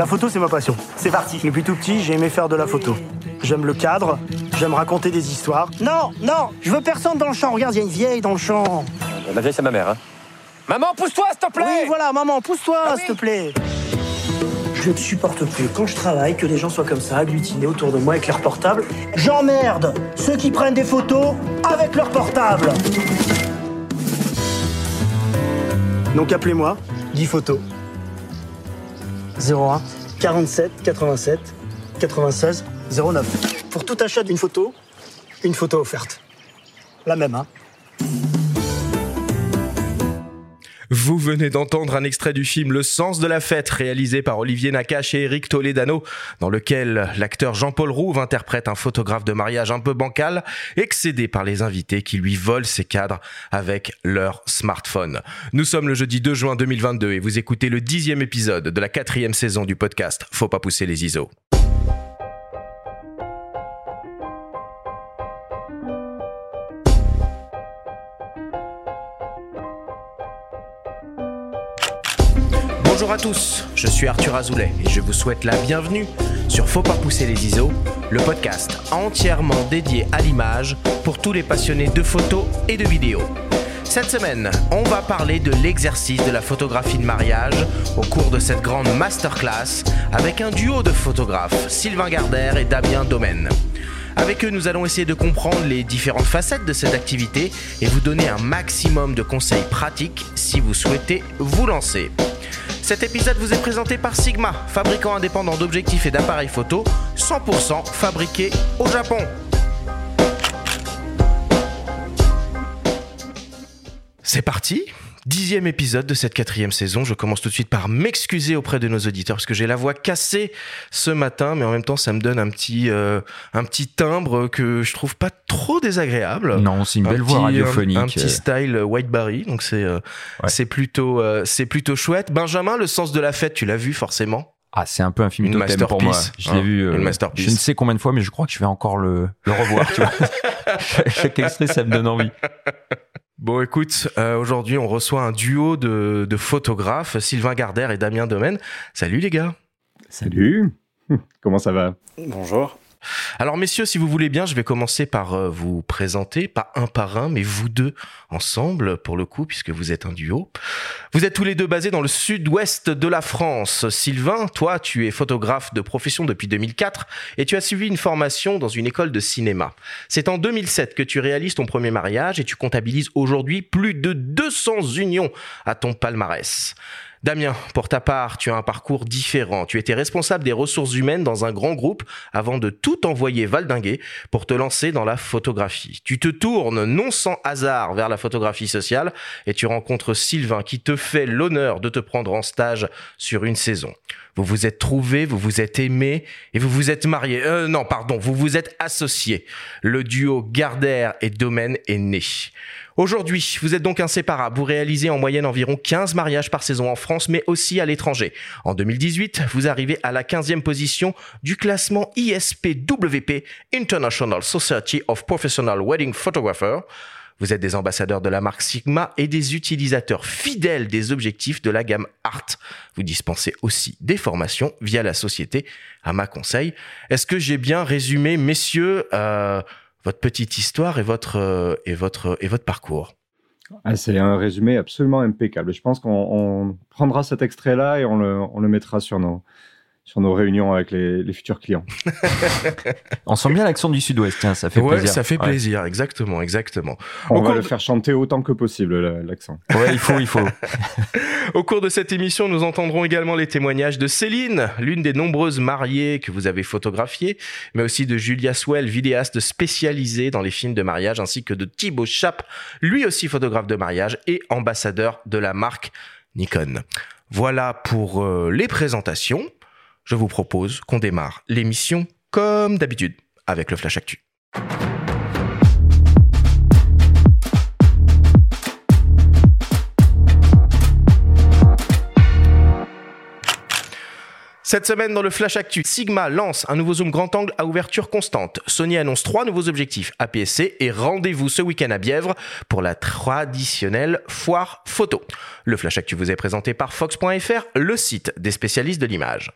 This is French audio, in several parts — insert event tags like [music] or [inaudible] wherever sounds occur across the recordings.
La photo, c'est ma passion. C'est parti. Depuis tout petit, j'ai aimé faire de la photo. J'aime le cadre, j'aime raconter des histoires. Non, non, je veux personne dans le champ. Regarde, il y a une vieille dans le champ. La vieille, c'est ma mère. Hein. Maman, pousse-toi, s'il te plaît Oui, voilà, maman, pousse-toi, Ah s'il te plaît. Je ne supporte plus quand je travaille que les gens soient comme ça, agglutinés autour de moi avec leur portable. J'emmerde ceux qui prennent des photos avec leur portable. Donc appelez-moi, 10 photos. 01 47 87 96 09. Pour tout achat d'une photo, une photo offerte. La même, hein Vous venez d'entendre un extrait du film Le sens de la fête, réalisé par Olivier Nakache et Eric Toledano, dans lequel l'acteur Jean-Paul Rouve interprète un photographe de mariage un peu bancal, excédé par les invités qui lui volent ses cadres avec leur smartphone. Nous sommes le jeudi 2 juin 2022 et vous écoutez le dixième épisode de la quatrième saison du podcast Faut pas pousser les ISO. Bonjour à tous, je suis Arthur Azoulay et je vous souhaite la bienvenue sur Faut pas pousser les ISO, le podcast entièrement dédié à l'image pour tous les passionnés de photos et de vidéos. Cette semaine, on va parler de l'exercice de la photographie de mariage au cours de cette grande masterclass avec un duo de photographes, Sylvain Gardère et Damien Domaine. Avec eux, nous allons essayer de comprendre les différentes facettes de cette activité et vous donner un maximum de conseils pratiques si vous souhaitez vous lancer. Cet épisode vous est présenté par Sigma, fabricant indépendant d'objectifs et d'appareils photo, 100% fabriqués au Japon. C'est parti Dixième épisode de cette quatrième saison. Je commence tout de suite par m'excuser auprès de nos auditeurs parce que j'ai la voix cassée ce matin, mais en même temps, ça me donne un petit, euh, un petit timbre que je trouve pas trop désagréable. Non, c'est une Un belle petit, voix euh, radiophonique. Un, petit style euh, White Barry, donc c'est euh, Ouais. c'est plutôt, euh, c'est plutôt chouette. Benjamin, le sens de la fête, tu l'as vu forcément? Ah, c'est un peu un film Une totem pour moi. masterpiece, Je l'ai hein, vu. euh, une. Je ne sais combien de fois, mais je crois que je vais encore le, le revoir. tu vois. [laughs] Chaque extrait, ça me donne envie. Bon, écoute, euh, aujourd'hui, on reçoit un duo de, de photographes, Sylvain Gardère et Damien Domaine. Salut les gars. Salut [laughs] Comment ça va? Bonjour. Alors messieurs, si vous voulez bien, je vais commencer par euh, vous présenter, pas un par un, mais vous deux ensemble, pour le coup, puisque vous êtes un duo. Vous êtes tous les deux basés dans le sud-ouest de la France. Sylvain, toi, tu es photographe de profession depuis 2004 et tu as suivi une formation dans une école de cinéma. C'est en 2007 que tu réalises ton premier mariage et tu comptabilises aujourd'hui plus de 200 unions à ton palmarès. Damien, pour ta part, tu as un parcours différent. Tu étais responsable des ressources humaines dans un grand groupe avant de tout envoyer valdinguer pour te lancer dans la photographie. Tu te tournes non sans hasard vers la photographie sociale et tu rencontres Sylvain qui te fait l'honneur de te prendre en stage sur une saison. Vous vous êtes trouvés, vous vous êtes aimés et vous vous êtes mariés. Euh, non, pardon, vous vous êtes associés. Le duo Gardère et Domaine est né. Aujourd'hui, vous êtes donc inséparables. Vous réalisez en moyenne environ 15 mariages par saison en France, mais aussi à l'étranger. En 2018, vous arrivez à la 15e position du classement ISPWP, International Society of Professional Wedding Photographers. Vous êtes des ambassadeurs de la marque Sigma et des utilisateurs fidèles des objectifs de la gamme Art. Vous dispensez aussi des formations via la société à ma conseil. Est-ce que j'ai bien résumé, messieurs, euh, votre petite histoire et votre, euh, et votre, et votre parcours Ah, C'est un résumé absolument impeccable. Je pense qu'on on prendra cet extrait-là et on le, on le mettra sur nos, sur nos réunions avec les, les futurs clients. [laughs] On sent bien l'accent du sud-ouest, tiens, ça fait ouais, plaisir. ça fait Ouais. plaisir, exactement, exactement. On Au va cours le de- faire chanter autant que possible, le- l'accent. Ouais, il faut, il faut. [laughs] Au cours de cette émission, nous entendrons également les témoignages de Céline, l'une des nombreuses mariées que vous avez photographiées, mais aussi de Julia Swell, vidéaste spécialisée dans les films de mariage, ainsi que de Thibaut Chap, lui aussi photographe de mariage et ambassadeur de la marque Nikon. Voilà pour euh, les présentations. Je vous propose qu'on démarre l'émission comme d'habitude avec le Flash Actu. Cette semaine, dans le Flash Actu, Sigma lance un nouveau zoom grand angle à ouverture constante. Sony annonce trois nouveaux objectifs APS-C et rendez-vous ce week-end à Bièvre pour la traditionnelle foire photo. Le Flash Actu vous est présenté par Fox.fr, le site des spécialistes de l'image.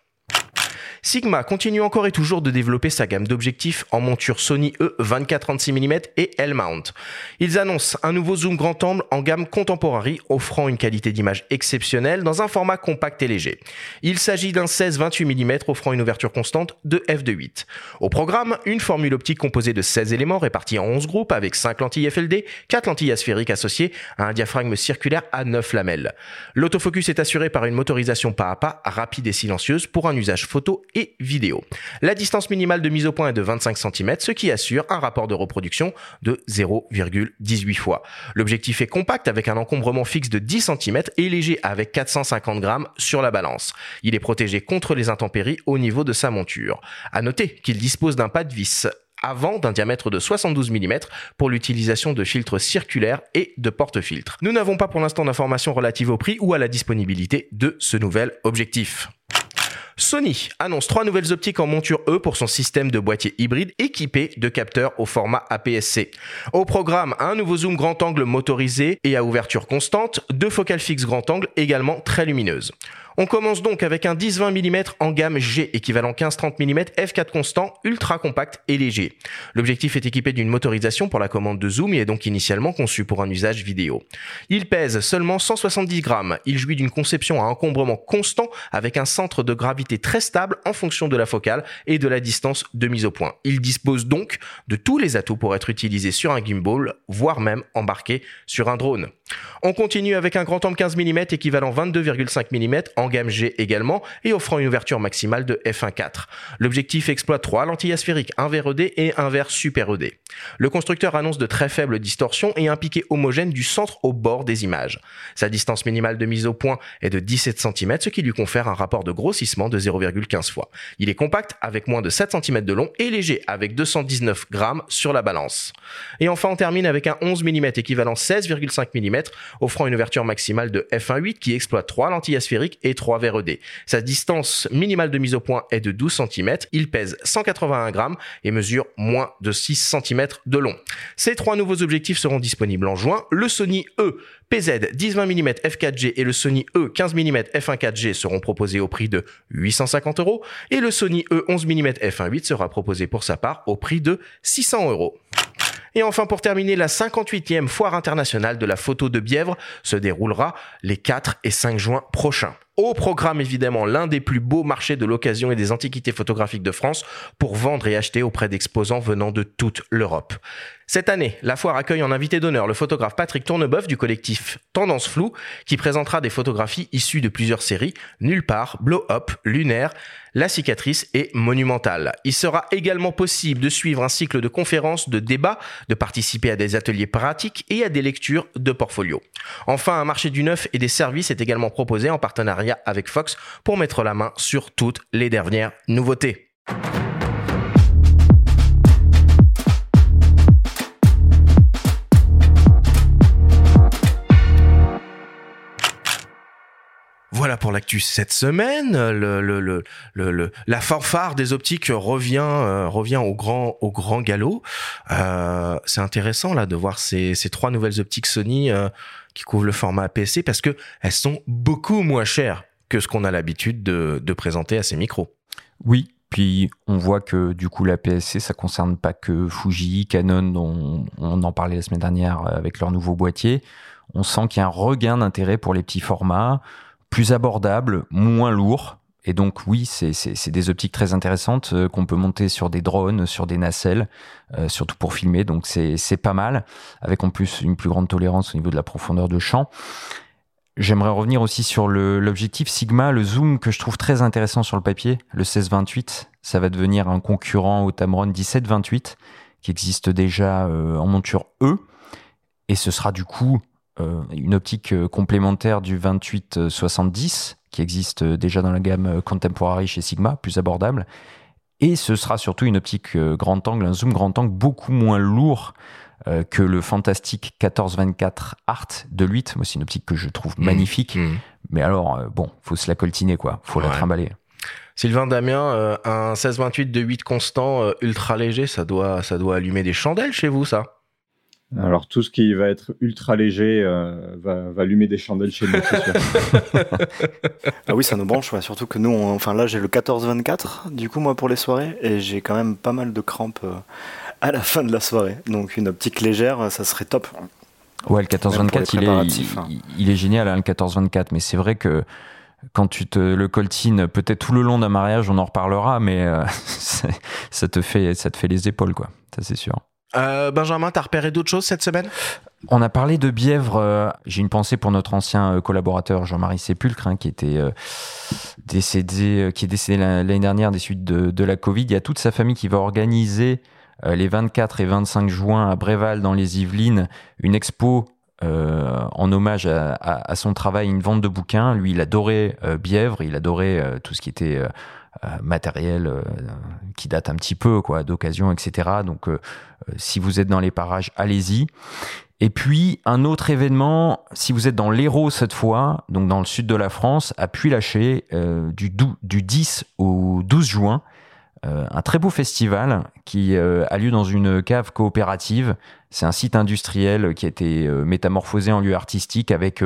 Sigma continue encore et toujours de développer sa gamme d'objectifs en monture Sony E 24-36 mm et L-mount. Ils annoncent un nouveau zoom grand angle en gamme contemporary offrant une qualité d'image exceptionnelle dans un format compact et léger. Il s'agit d'un 16-28 mm offrant une ouverture constante de f2.8. Au programme, une formule optique composée de 16 éléments répartis en 11 groupes avec 5 lentilles FLD, 4 lentilles asphériques associées à un diaphragme circulaire à 9 lamelles. L'autofocus est assuré par une motorisation pas à pas rapide et silencieuse pour un usage photo et vidéo. La distance minimale de mise au point est de 25 cm, ce qui assure un rapport de reproduction de 0,18 fois. L'objectif est compact avec un encombrement fixe de 10 cm et léger avec 450 grammes sur la balance. Il est protégé contre les intempéries au niveau de sa monture. À noter qu'il dispose d'un pas de vis avant d'un diamètre de 72 mm pour l'utilisation de filtres circulaires et de porte-filtres. Nous n'avons pas pour l'instant d'informations relatives au prix ou à la disponibilité de ce nouvel objectif. Sony annonce trois nouvelles optiques en monture E pour son système de boîtier hybride équipé de capteurs au format APS-C. Au programme, un nouveau zoom grand angle motorisé et à ouverture constante, deux focales fixes grand angle également très lumineuses. On commence donc avec un 10-20 mm en gamme G équivalent 15-30 mm f4 constant, ultra compact et léger. L'objectif est équipé d'une motorisation pour la commande de zoom et est donc initialement conçu pour un usage vidéo. Il pèse seulement 170 grammes. Il jouit d'une conception à encombrement constant avec un centre de gravité très stable en fonction de la focale et de la distance de mise au point. Il dispose donc de tous les atouts pour être utilisé sur un gimbal, voire même embarqué sur un drone. On continue avec un grand angle 15 mm équivalent 22,5 mm en gamme G également et offrant une ouverture maximale de f1.4. L'objectif exploite trois lentilles asphériques, un verre ED et un verre super ED. Le constructeur annonce de très faibles distorsions et un piqué homogène du centre au bord des images. Sa distance minimale de mise au point est de 17 cm, ce qui lui confère un rapport de grossissement de 0,15 fois. Il est compact avec moins de 7 cm de long et léger avec 219 grammes sur la balance. Et enfin, on termine avec un 11 mm équivalent 16,5 mm offrant une ouverture maximale de f1.8 qui exploite trois lentilles asphériques et 3 verres ED. Sa distance minimale de mise au point est de 12 cm. Il pèse 181 grammes et mesure moins de 6 cm de long. Ces trois nouveaux objectifs seront disponibles en juin. Le Sony E PZ 10-20 mm f4G et le Sony E 15 mm f1.4G seront proposés au prix de 850 euros et le Sony E 11 mm f1.8 sera proposé pour sa part au prix de 600 euros. Et enfin, pour terminer, la 58e foire internationale de la photo de Bièvre se déroulera les 4 et 5 juin prochains. Au programme, évidemment, l'un des plus beaux marchés de l'occasion et des antiquités photographiques de France pour vendre et acheter auprès d'exposants venant de toute l'Europe. Cette année, la foire accueille en invité d'honneur le photographe Patrick Tourneboeuf du collectif Tendance Flou, qui présentera des photographies issues de plusieurs séries, Nulle part, Blow Up, Lunaire, La cicatrice et Monumentale. Il sera également possible de suivre un cycle de conférences, de débats, de participer à des ateliers pratiques et à des lectures de portfolio. Enfin, un marché du neuf et des services est également proposé en partenariat avec Fox pour mettre la main sur toutes les dernières nouveautés. Voilà pour l'actu cette semaine. La fanfare des optiques revient euh, revient au grand au grand galop. Euh, c'est intéressant là de voir ces, ces trois nouvelles optiques Sony euh, qui couvrent le format APC parce que elles sont beaucoup moins chères que ce qu'on a l'habitude de, de présenter à ces micros. Oui, puis on voit que du coup la PSC, ça concerne pas que Fuji, Canon, on en parlait la semaine dernière avec leur nouveau boîtier. On sent qu'il y a un regain d'intérêt pour les petits formats plus abordable, moins lourd. Et donc oui, c'est des optiques très intéressantes euh, qu'on peut monter sur des drones, sur des nacelles, euh, surtout pour filmer. Donc c'est pas mal, avec en plus une plus grande tolérance au niveau de la profondeur de champ. J'aimerais revenir aussi sur l'objectif Sigma, le zoom que je trouve très intéressant sur le papier, le 1628. Ça va devenir un concurrent au Tamron 1728 qui existe déjà euh, en monture E. Et ce sera du coup une optique euh, complémentaire du 28-70 qui existe euh, déjà dans la gamme Contemporary chez Sigma, plus abordable. Et ce sera surtout une optique grand angle, un zoom grand angle beaucoup moins lourd que le fantastique 14-24 Art de 8. Moi, c'est une optique que je trouve mmh. magnifique. Mmh. Mais alors, bon, faut se la coltiner, quoi. Faut la trimballer. Sylvain Damien, un 16-28 de 8 constant ultra léger, ça doit, ça doit allumer des chandelles chez vous, ça? Alors tout ce qui va être ultra léger euh, va, va, allumer des chandelles chez nous, c'est sûr. [laughs] ah oui, ça nous branche, surtout que nous, enfin là j'ai le 14-24 du coup moi pour les soirées et j'ai quand même pas mal de crampes euh, à la fin de la soirée. Donc une optique légère, ça serait top. Ouais, le 14-24, il, est, hein. il, est génial, hein, le 14-24, mais c'est vrai que quand tu te le coltines, peut-être tout le long d'un mariage, on en reparlera, mais euh, [laughs] ça, te fait, ça te fait les épaules, quoi. Ça, c'est sûr. Euh, Benjamin, t'as repéré d'autres choses cette semaine? On a parlé de Bièvre. Euh, j'ai une pensée pour notre ancien collaborateur Jean-Marie Sépulcre, hein, qui était décédé, qui est décédé l'année dernière des suites de, la Covid. Il y a toute sa famille qui va organiser les 24 et 25 juin à Bréval, dans les Yvelines, une expo euh, en hommage à, son travail, une vente de bouquins. Lui, il adorait euh, Bièvre, il adorait euh, tout ce qui était matériel qui date un petit peu, quoi, d'occasion, etc. Donc, si vous êtes dans les parages, allez-y. Et puis, un autre événement, si vous êtes dans l'Hérault cette fois, donc dans le sud de la France, à Puy-Laché, du, du 10 au 12 juin, euh, un très beau festival qui euh, a lieu dans une cave coopérative. C'est un site industriel qui a été euh, métamorphosé en lieu artistique avec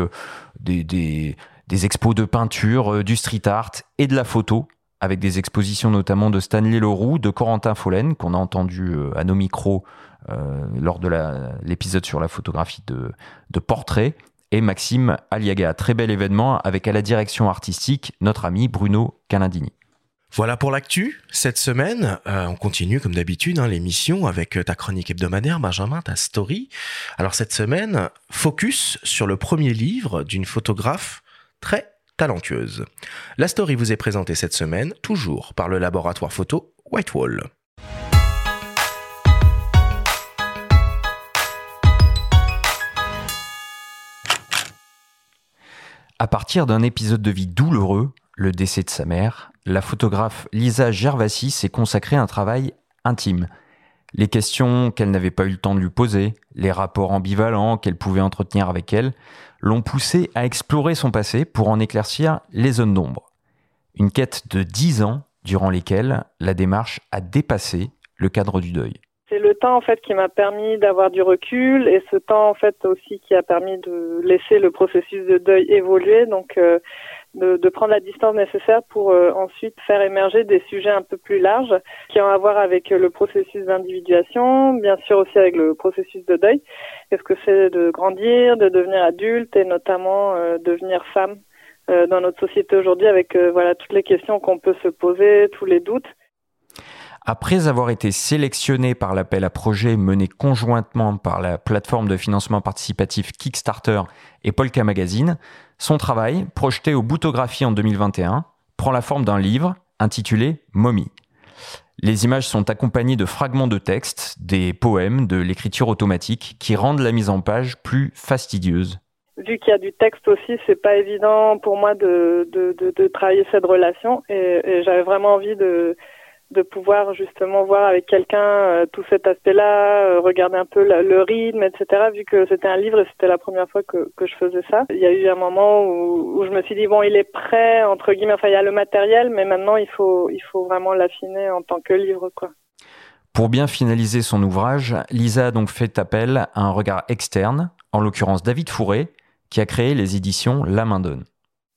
des, des, expos de peinture, du street art et de la photo, avec des expositions notamment de Stanley Leroux, de Corentin Follen, qu'on a entendu à nos micros lors de l'épisode sur la photographie de, portrait, et Maxime Aliaga. Très bel événement avec à la direction artistique notre ami Bruno Canadini. Voilà pour l'actu. Cette semaine, euh, on continue comme d'habitude hein, l'émission avec euh, ta chronique hebdomadaire, Benjamin, ta story. Alors cette semaine, focus sur le premier livre d'une photographe très La story vous est présentée cette semaine, toujours par le laboratoire photo Whitewall. À partir d'un épisode de vie douloureux, le décès de sa mère, la photographe Lisa Gervasi s'est consacrée à un travail intime. Les questions qu'elle n'avait pas eu le temps de lui poser, les rapports ambivalents qu'elle pouvait entretenir avec elle, l'ont poussée à explorer son passé pour en éclaircir les zones d'ombre. Une quête de dix ans durant lesquelles la démarche a dépassé le cadre du deuil. C'est le temps en fait qui m'a permis d'avoir du recul et ce temps en fait aussi qui a permis de laisser le processus de deuil évoluer. Euh, de, de, prendre la distance nécessaire pour euh, ensuite faire émerger des sujets un peu plus larges qui ont à voir avec le processus d'individuation, bien sûr aussi avec le processus de deuil. Qu'est-ce que c'est de grandir, de devenir adulte et notamment euh, devenir femme euh, dans notre société aujourd'hui avec voilà toutes les questions qu'on peut se poser, tous les doutes. Après avoir été sélectionné par l'appel à projet mené conjointement par la plateforme de financement participatif Kickstarter et Polka Magazine, son travail, projeté au Boutographie en 2021, prend la forme d'un livre intitulé Mommy. Les images sont accompagnées de fragments de texte, des poèmes, de l'écriture automatique qui rendent la mise en page plus fastidieuse. Vu qu'il y a du texte aussi, c'est pas évident pour moi de, de, travailler cette relation et j'avais vraiment envie de, de pouvoir justement voir avec quelqu'un euh, tout cet aspect-là, euh, regarder un peu le rythme, etc. Vu que c'était un livre et c'était la première fois que, je faisais ça. Il y a eu un moment où, où je me suis dit bon, il est prêt entre guillemets. Enfin, il y a le matériel, mais maintenant il faut il faut vraiment l'affiner en tant que livre, quoi. Pour bien finaliser son ouvrage, Lisa a donc fait appel à un regard externe, en l'occurrence David Fourré, qui a créé les éditions La Main Donne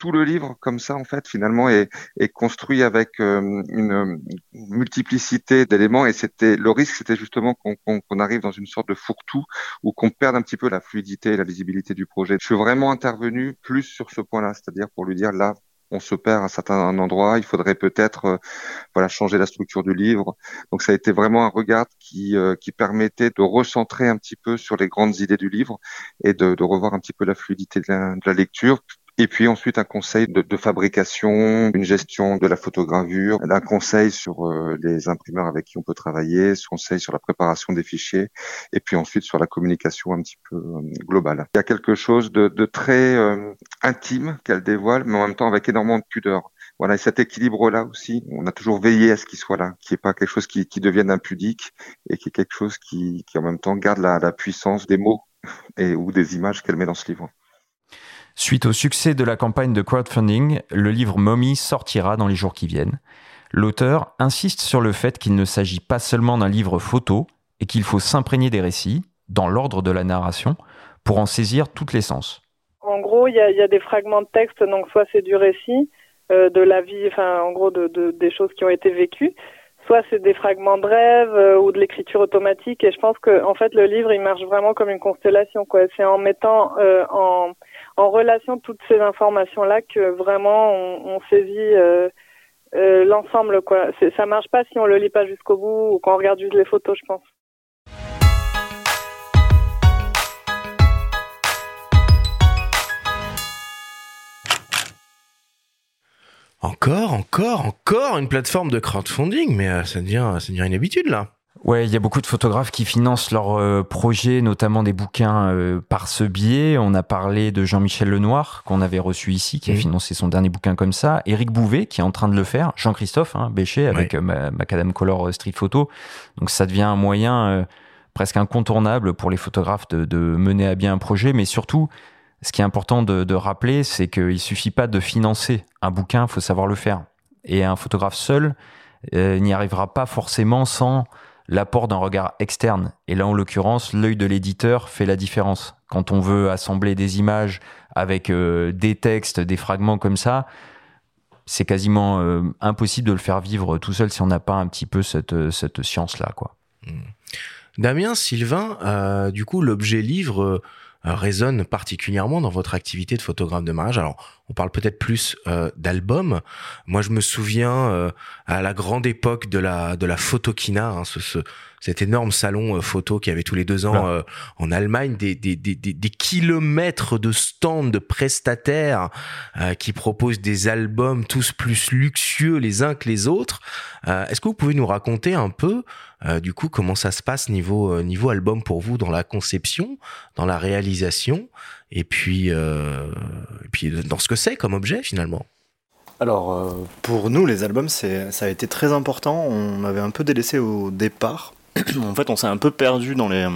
tout le livre, comme ça, en fait, finalement, est, est construit avec euh, une multiplicité d'éléments. Et c'était le risque, c'était justement qu'on arrive dans une sorte de fourre-tout ou qu'on perde un petit peu la fluidité et la visibilité du projet. Je suis vraiment intervenu plus sur ce point-là, c'est-à-dire pour lui dire là, on se perd à un certain endroit, il faudrait peut-être euh, voilà changer la structure du livre. Donc ça a été vraiment un regard qui euh, qui permettait de recentrer un petit peu sur les grandes idées du livre et de, de revoir un petit peu la fluidité de la, de la lecture, et puis ensuite un conseil de, de, fabrication, une gestion de la photogravure, un conseil sur euh, les imprimeurs avec qui on peut travailler, un conseil sur la préparation des fichiers, et puis ensuite sur la communication un petit peu euh, globale. Il y a quelque chose de, de très euh, intime qu'elle dévoile, mais en même temps avec énormément de pudeur. Voilà, et cet équilibre-là aussi, on a toujours veillé à ce qu'il soit là, qui est pas quelque chose qui, qui devienne impudique, et qui est quelque chose qui, qui en même temps garde la, la puissance des mots et ou des images qu'elle met dans ce livre. Suite au succès de la campagne de crowdfunding, le livre Mommy sortira dans les jours qui viennent. L'auteur insiste sur le fait qu'il ne s'agit pas seulement d'un livre photo et qu'il faut s'imprégner des récits, dans l'ordre de la narration pour en saisir toutes les sens En gros, il y a, des fragments de texte, donc soit c'est du récit, euh, de la vie, enfin en gros de, des choses qui ont été vécues, soit c'est des fragments de rêve euh, ou de l'écriture automatique. Et je pense que en fait le livre il marche vraiment comme une constellation. C'est en mettant euh, en, en relation toutes ces informations là que vraiment on, saisit l'ensemble. quoi. Ça marche pas si on le lit pas jusqu'au bout ou qu'on regarde juste les photos, je pense. Encore, encore, encore une plateforme de crowdfunding, mais euh, ça devient, ça devient une habitude là. Ouais, il y a beaucoup de photographes qui financent leurs euh, projets, notamment des bouquins euh, par ce biais. On a parlé de Jean-Michel Lenoir, qu'on avait reçu ici, qui a financé son dernier bouquin comme ça. Éric Bouvet, qui est en train de le faire. Jean-Christophe hein, Béchet, avec Macadam Color Street Photo. Donc ça devient un moyen presque incontournable pour les photographes de, de, mener à bien un projet, mais surtout, ce qui est important de, rappeler, c'est qu'il suffit pas de financer un bouquin, il faut savoir le faire. Et un photographe seul euh, n'y arrivera pas forcément sans l'apport d'un regard externe. Et là, en l'occurrence, l'œil de l'éditeur fait la différence. Quand on veut assembler des images avec euh, des textes, des fragments comme ça, c'est quasiment euh, impossible de le faire vivre tout seul si on n'a pas un petit peu cette, cette science-là. quoi. Mmh. Damien, Sylvain, du coup, l'objet livre euh, résonne particulièrement dans votre activité de photographe de mariage. Alors, on parle peut-être plus euh, d'albums. Moi, je me souviens euh, à la grande époque de la de la photokina, hein, ce, ce, cet énorme salon photo qui avait tous les deux ans en Allemagne, des, des, des, des, kilomètres de stands de prestataires qui proposent des albums tous plus luxueux les uns que les autres. Est-ce que vous pouvez nous raconter un peu euh, du coup, comment ça se passe niveau euh, niveau album pour vous dans la conception, dans la réalisation, et puis euh, et puis dans ce que c'est comme objet finalement? Alors pour nous, les albums, c'est ça a été très important. On avait un peu délaissé au départ. [clears throat] en fait, on s'est un peu perdu dans les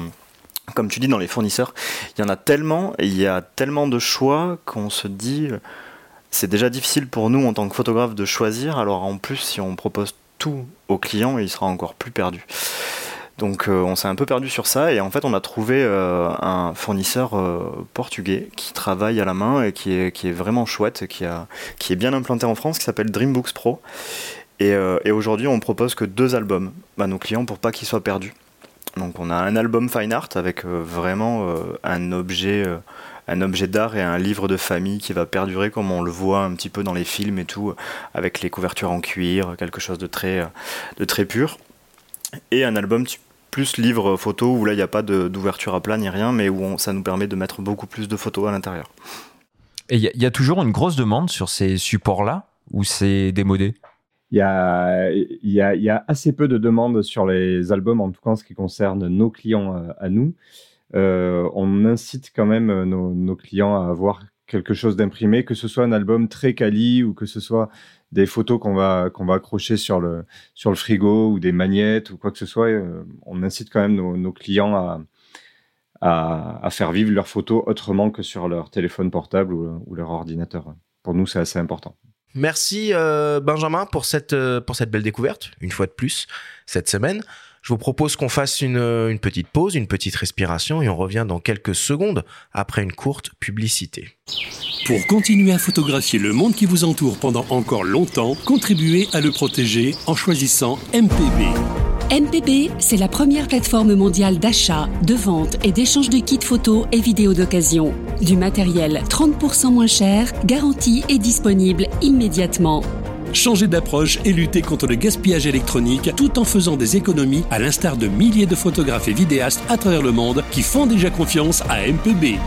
comme tu dis, dans les fournisseurs, il y en a tellement, et il y a tellement de choix qu'on se dit, c'est déjà difficile pour nous en tant que photographe de choisir. Alors en plus, si on propose tout au client, il sera encore plus perdu. Donc euh, on s'est un peu perdu sur ça et en fait on a trouvé euh, un fournisseur euh, portugais qui travaille à la main et qui est, qui est vraiment chouette, qui, a, qui est bien implanté en France, qui s'appelle Dreambooks Pro. Et, et aujourd'hui on propose que deux albums à nos clients pour pas qu'ils soient perdus. Donc on a un album fine art avec vraiment un objet un objet d'art et un livre de famille qui va perdurer comme on le voit un petit peu dans les films et tout, avec les couvertures en cuir, quelque chose de très, de très pur. Et un album plus livre photo où là il n'y a pas d'ouverture à plat ni rien, mais où ça nous permet de mettre beaucoup plus de photos à l'intérieur. Et il y, a toujours une grosse demande sur ces supports-là ou c'est démodé? Il y, a, assez peu de demandes sur les albums, en tout cas en ce qui concerne nos clients euh, à nous. Euh, on incite quand même euh, nos, clients à avoir quelque chose d'imprimé, que ce soit un album très quali ou que ce soit des photos qu'on va qu'on va accrocher sur le sur le frigo ou des magnettes ou quoi que ce soit. On incite quand même nos, clients à, à, faire vivre leurs photos autrement que sur leur téléphone portable ou, leur ordinateur. Pour nous, c'est assez important. Merci Benjamin pour cette pour cette belle découverte une fois de plus cette semaine. Je vous propose qu'on fasse euh, une, petite pause, une petite respiration et on revient dans quelques secondes après une courte publicité. Pour continuer à photographier le monde qui vous entoure pendant encore longtemps, contribuez à le protéger en choisissant MPB. MPB, c'est la première plateforme mondiale d'achat, de vente et d'échange de kits photos et vidéos d'occasion. Du matériel 30% moins cher, garanti et disponible immédiatement changer d'approche et lutter contre le gaspillage électronique tout en faisant des économies à l'instar de milliers de photographes et vidéastes à travers le monde qui font déjà confiance à MPB.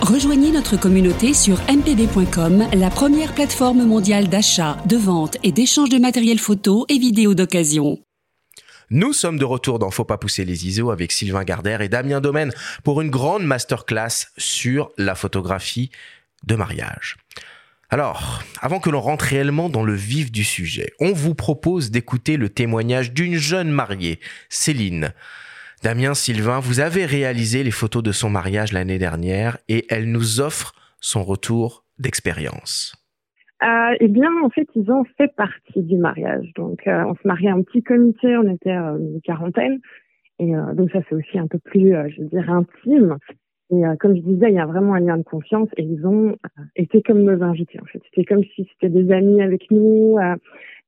Rejoignez notre communauté sur mpb.com, la première plateforme mondiale d'achat, de vente et d'échange de matériel photo et vidéo d'occasion. Nous sommes de retour dans Faut pas pousser les ISO avec Sylvain Gardère et Damien Domaine pour une grande masterclass sur la photographie de mariage. Alors, avant que l'on rentre réellement dans le vif du sujet, on vous propose d'écouter le témoignage d'une jeune mariée, Céline. Damien Sylvain, vous avez réalisé les photos de son mariage l'année dernière et elle nous offre son retour d'expérience. Euh, eh bien, en fait, ils ont fait partie du mariage. Donc, euh, on se mariait un petit comité, on était euh, une quarantaine. Et donc ça, c'est aussi un peu plus, je veux dire, intime. Et comme je disais, il y a vraiment un lien de confiance et ils ont été comme nos invités en fait. C'était comme si c'était des amis avec nous.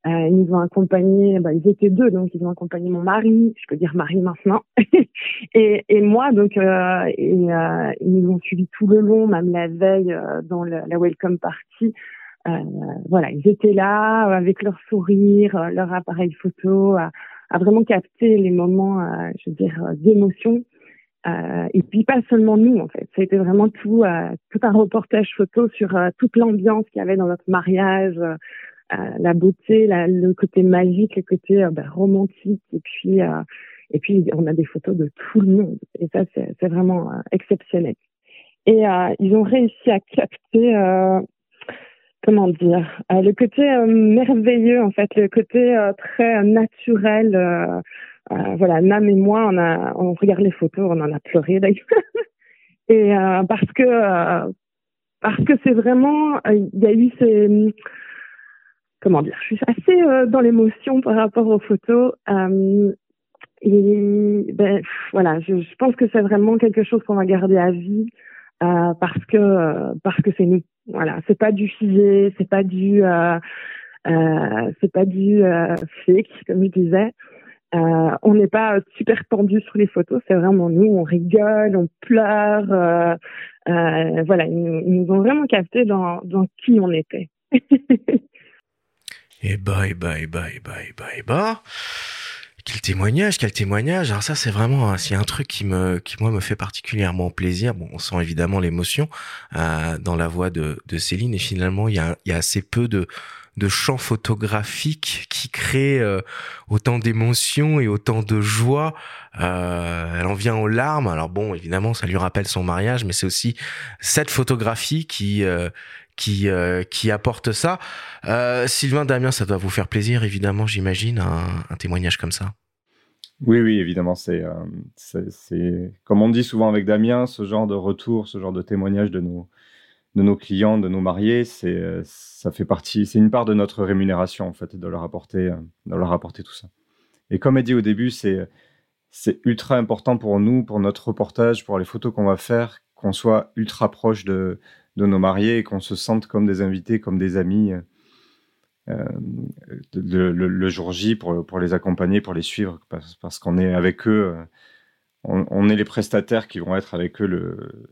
Euh, ils nous ont accompagnés, bah, ils étaient deux, donc ils ont accompagné mon mari, je peux dire mari maintenant, [laughs] et, et moi, donc euh, et, euh, ils nous ont suivis tout le long, même la veille euh, dans le, la welcome party. Euh, voilà, ils étaient là avec leur sourire, leur appareil photo, à, à vraiment capter les moments, je veux dire, d'émotion. et puis pas seulement nous en fait, ça a été vraiment tout, tout un reportage photo sur toute l'ambiance qu'il y avait dans notre mariage la beauté, le côté magique, le côté euh, bah, romantique, et puis euh, et puis on a des photos de tout le monde, et ça c'est vraiment euh, exceptionnel. Et ils ont réussi à capter comment dire, le côté merveilleux en fait, le côté très naturel. voilà, Nam et moi, on a, on regarde les photos, on en a pleuré d'ailleurs. [laughs] et parce que parce que c'est vraiment, il y a eu ces comment dire, je suis assez euh, dans l'émotion par rapport aux photos. Euh, et ben, voilà, je, je, pense que c'est vraiment quelque chose qu'on va garder à vie euh, parce que parce que c'est nous. Voilà, c'est pas du figé, c'est pas du euh, euh, c'est pas du fake comme je disais. on n'est pas super tendu sur les photos, c'est vraiment nous. On rigole, on pleure. voilà, ils nous, ils nous ont vraiment capté dans dans qui on était. Et bah, et bah, et bah, et bah, et bah, et bah. Quel témoignage, quel témoignage. Alors ça, c'est vraiment, c'est un truc qui me, qui moi me fait particulièrement plaisir. Bon, on sent évidemment l'émotion euh, dans la voix de, de Céline et finalement, il y a, il y a assez peu de, de champs photographiques qui créent euh, autant d'émotions et autant de joie. Euh, elle en vient aux larmes. Alors bon, évidemment, ça lui rappelle son mariage, mais c'est aussi cette photographie qui euh, qui, euh, qui apporte ça. Euh, Sylvain Damien, ça doit vous faire plaisir, évidemment, j'imagine, un, témoignage comme ça. Oui, oui, évidemment, c'est, euh, c'est, comme on dit souvent avec Damien, ce genre de retour, ce genre de témoignage de nos, de nos clients, de nos mariés, c'est, ça fait partie, c'est une part de notre rémunération, en fait, de leur apporter, de leur apporter tout ça. Et comme elle dit au début, c'est, c'est ultra important pour nous, pour notre reportage, pour les photos qu'on va faire, qu'on soit ultra proche de, de nos mariés et qu'on se sente comme des invités, comme des amis euh, le, jour J pour, pour les accompagner, pour les suivre, parce, qu'on est avec eux, euh, on, est les prestataires qui vont être avec eux le,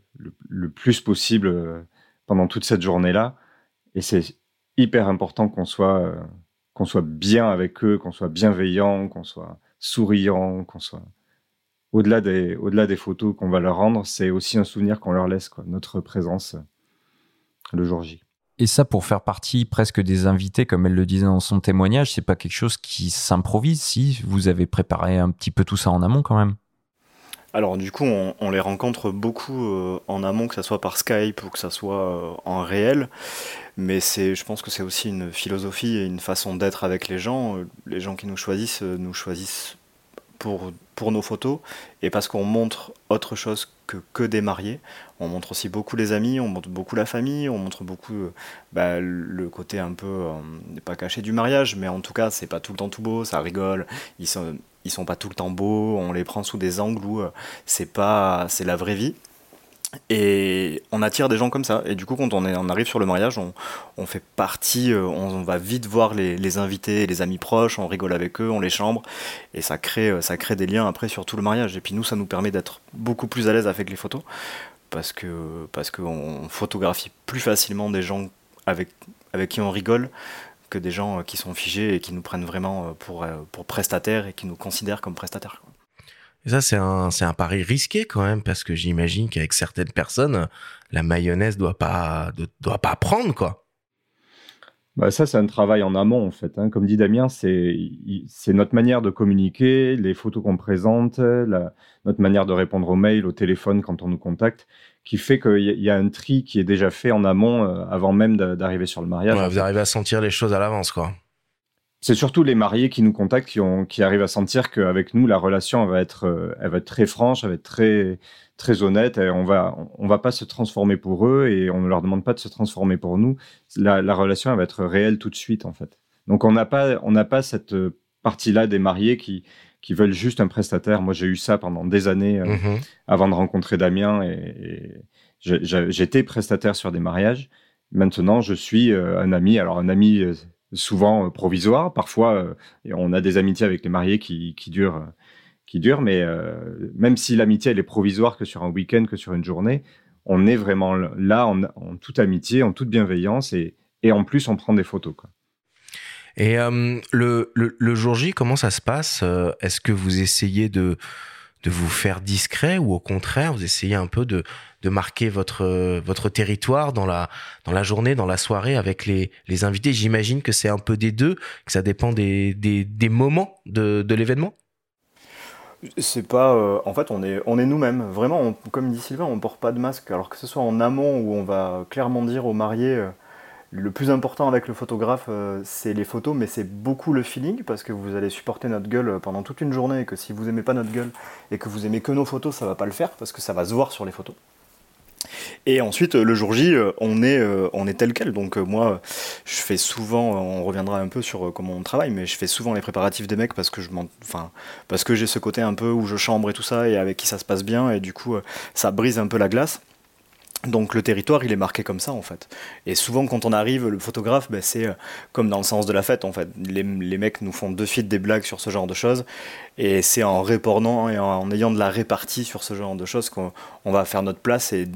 le, plus possible euh, pendant toute cette journée-là. Et c'est hyper important qu'on soit, soit bien avec eux, qu'on soit bienveillant, qu'on soit souriant, qu'on soit au-delà des, au-delà des photos qu'on va leur rendre, c'est aussi un souvenir qu'on leur laisse, quoi, notre présence le jour J. Et ça, pour faire partie presque des invités, comme elle le disait dans son témoignage, c'est pas quelque chose qui s'improvise. Si vous avez préparé un petit peu tout ça en amont, quand même. Alors du coup, on, les rencontre beaucoup euh, en amont, que ce soit par Skype ou que ce soit euh, en réel. Mais c'est, je pense que c'est aussi une philosophie et une façon d'être avec les gens. Euh, les gens qui nous choisissent nous choisissent pour, pour nos photos et parce qu'on montre autre chose que, que des mariés. On montre aussi beaucoup les amis, on montre beaucoup la famille, on montre beaucoup euh, bah, le côté un peu, euh, pas caché du mariage, mais en tout cas, c'est pas tout le temps tout beau, ça rigole, ils sont, ils sont pas tout le temps beaux, on les prend sous des angles où euh, c'est pas, c'est la vraie vie. Et on attire des gens comme ça. Et du coup, quand on, arrive sur le mariage, on, fait partie, euh, on, va vite voir les, invités, les amis proches, on rigole avec eux, on les chambre. Et ça crée, euh, ça crée des liens après sur tout le mariage. Et puis nous, ça nous permet d'être beaucoup plus à l'aise avec les photos. Parce que parce qu'on photographie plus facilement des gens avec, qui on rigole que des gens euh, qui sont figés et qui nous prennent vraiment pour prestataires et qui nous considèrent comme prestataires. Et ça, c'est un, c'est un pari risqué quand même, parce que j'imagine qu'avec certaines personnes, la mayonnaise doit pas, doit pas prendre, quoi. Bah ça, c'est un travail en amont, en fait. Hein. Comme dit Damien, c'est, c'est notre manière de communiquer, les photos qu'on présente, la, notre manière de répondre aux mails, au téléphone quand on nous contacte, qui fait qu'il y, a un tri qui est déjà fait en amont euh, avant même d'arriver sur le mariage. vous arrivez à sentir les choses à l'avance, quoi c'est surtout les mariés qui nous contactent, qui, ont, qui arrivent à sentir qu'avec nous, la relation elle va être, euh, elle va être très franche, elle va être très, très honnête. Et on va, on va pas se transformer pour eux et on ne leur demande pas de se transformer pour nous. La, la relation elle va être réelle tout de suite en fait. Donc on n'a pas, on n'a pas cette partie-là des mariés qui, qui veulent juste un prestataire. Moi, j'ai eu ça pendant des années euh, Mhm. avant de rencontrer Damien et, j'étais prestataire sur des mariages. Maintenant, je suis euh, un ami. Alors, un ami euh, souvent euh, provisoire. Parfois, euh, on a des amitiés avec les mariés qui, qui durent, euh, qui durent. Mais même si l'amitié elle est provisoire que sur un week-end, que sur une journée, on est vraiment là en, toute amitié, en toute bienveillance et, et en plus, on prend des photos. Quoi. Et le, le, jour J, comment ça se passe Est-ce que vous essayez de, de vous faire discret ou au contraire, vous essayez un peu de, de marquer votre, votre territoire dans la, dans la journée, dans la soirée avec les, les invités? J'imagine que c'est un peu des deux, que ça dépend des, des, moments de, de l'événement? C'est pas. euh, en fait, on est, on est nous-mêmes. Vraiment, comme dit Sylvain, on porte pas de masque. Alors que ce soit en amont où on va clairement dire aux mariés. euh, le plus important avec le photographe, euh, c'est les photos, mais c'est beaucoup le feeling parce que vous allez supporter notre gueule euh, pendant toute une journée et que si vous aimez pas notre gueule et que vous aimez que nos photos, ça va pas le faire parce que ça va se voir sur les photos. Et ensuite, euh, le jour J, on est, on est tel quel. Donc moi, je fais souvent, on reviendra un peu sur comment on travaille, mais je fais souvent les préparatifs des mecs parce que je enfin, parce que j'ai ce côté un peu où je chambre et tout ça et avec qui ça se passe bien et du coup, ça brise un peu la glace. Donc le territoire, il est marqué comme ça en fait. Et souvent quand on arrive, le photographe, ben, c'est euh, comme dans le sens de la fête en fait. Les, les mecs nous font de suite des blagues sur ce genre de choses. Et c'est en répondant et en, ayant de la répartie sur ce genre de choses qu'on on va faire notre place et,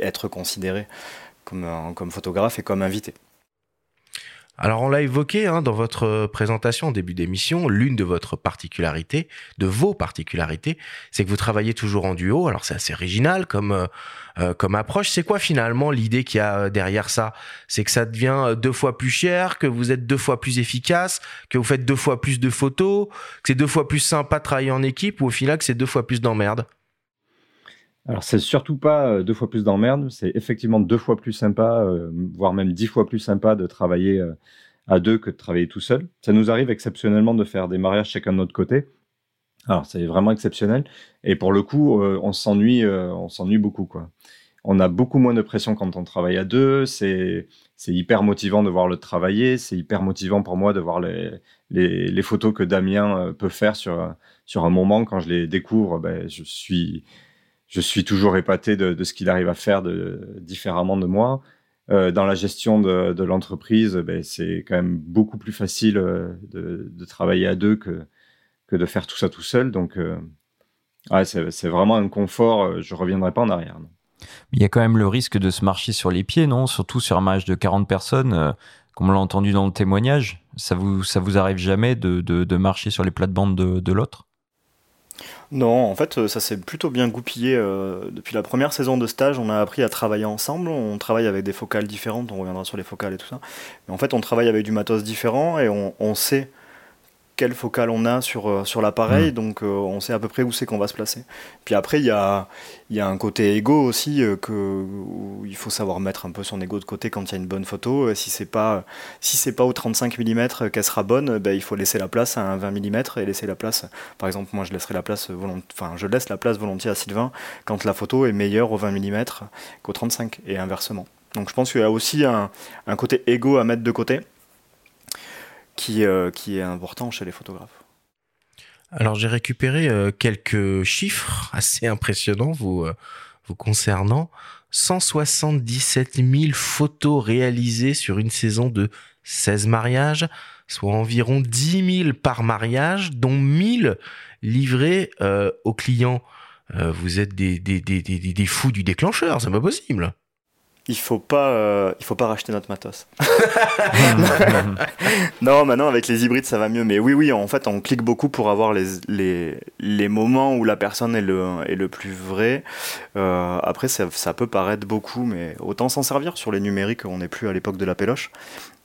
être considéré comme, comme photographe et comme invité. Alors on l'a évoqué hein, dans votre présentation en début d'émission, l'une de votre particularités, de vos particularités, c'est que vous travaillez toujours en duo. Alors c'est assez original comme euh, euh, comme approche. C'est quoi finalement l'idée qu'il y a euh, derrière ça? C'est que ça devient euh, deux fois plus cher, que vous êtes deux fois plus efficace, que vous faites deux fois plus de photos, que c'est deux fois plus sympa de travailler en équipe, ou au final que c'est deux fois plus d'emmerde? Alors, c'est surtout pas euh, deux fois plus d'emmerde, c'est effectivement deux fois plus sympa, euh, voire même dix fois plus sympa de travailler euh, à deux que de travailler tout seul. Ça nous arrive exceptionnellement de faire des mariages chacun de notre côté. Alors, c'est vraiment exceptionnel. Et pour le coup, on s'ennuie, on s'ennuie beaucoup, quoi. On a beaucoup moins de pression quand on travaille à deux. C'est, c'est hyper motivant de voir le travailler. C'est hyper motivant pour moi de voir les, les, les photos que Damien peut faire sur, sur un moment. Quand je les découvre, ben, je suis, je suis toujours épaté de, ce qu'il arrive à faire différemment de moi. Euh, dans la gestion de, l'entreprise, ben, c'est quand même beaucoup plus facile euh, de, travailler à deux que, de faire tout ça tout seul. Donc, euh, ouais, c'est vraiment un confort. Je reviendrai pas en arrière. Il y a quand même le risque de se marcher sur les pieds, non? Surtout sur un mariage de 40 personnes, comme on l'a entendu dans le témoignage. Ça vous, arrive jamais de, de, marcher sur les plates-bandes de, de l'autre? Non, en fait, euh, ça s'est plutôt bien goupillé. euh, depuis la première saison de stage, on a appris à travailler ensemble. On travaille avec des focales différentes, on reviendra sur les focales et tout ça. Mais en fait, on travaille avec du matos différent et on, on sait quelle focale on a sur, euh, sur l'appareil, donc euh, on sait à peu près où c'est qu'on va se placer. Puis après, il y a, y a un côté égo aussi, euh, que, où il faut savoir mettre un peu son ego de côté quand il y a une bonne photo. Si c'est pas, si c'est pas au 35 mm qu'elle sera bonne, ben, il faut laisser la place à un 20 mm et laisser la place. Par exemple, moi je laisserai la place enfin je laisse la place volontiers à Sylvain quand la photo est meilleure au 20 mm qu'au 35 et inversement. Donc je pense qu'il y a aussi un, un côté égo à mettre de côté qui, euh, qui est important chez les photographes. Alors j'ai récupéré euh, quelques chiffres assez impressionnants vous, euh, vous concernant. 177 000 photos réalisées sur une saison de 16 mariages, soit environ 10 000 par mariage, dont 1000 livrés euh, aux clients. Euh, vous êtes des, des, des, des- des fous du déclencheur, c'est pas possible. Il faut pas, euh, il faut pas racheter notre matos. [laughs] non, maintenant avec les hybrides ça va mieux, mais oui, oui, en fait on clique beaucoup pour avoir les, les, les moments où la personne est le, est le plus vrai. Euh, après ça, ça peut paraître beaucoup, mais autant s'en servir sur les numériques, on n'est plus à l'époque de la péloche.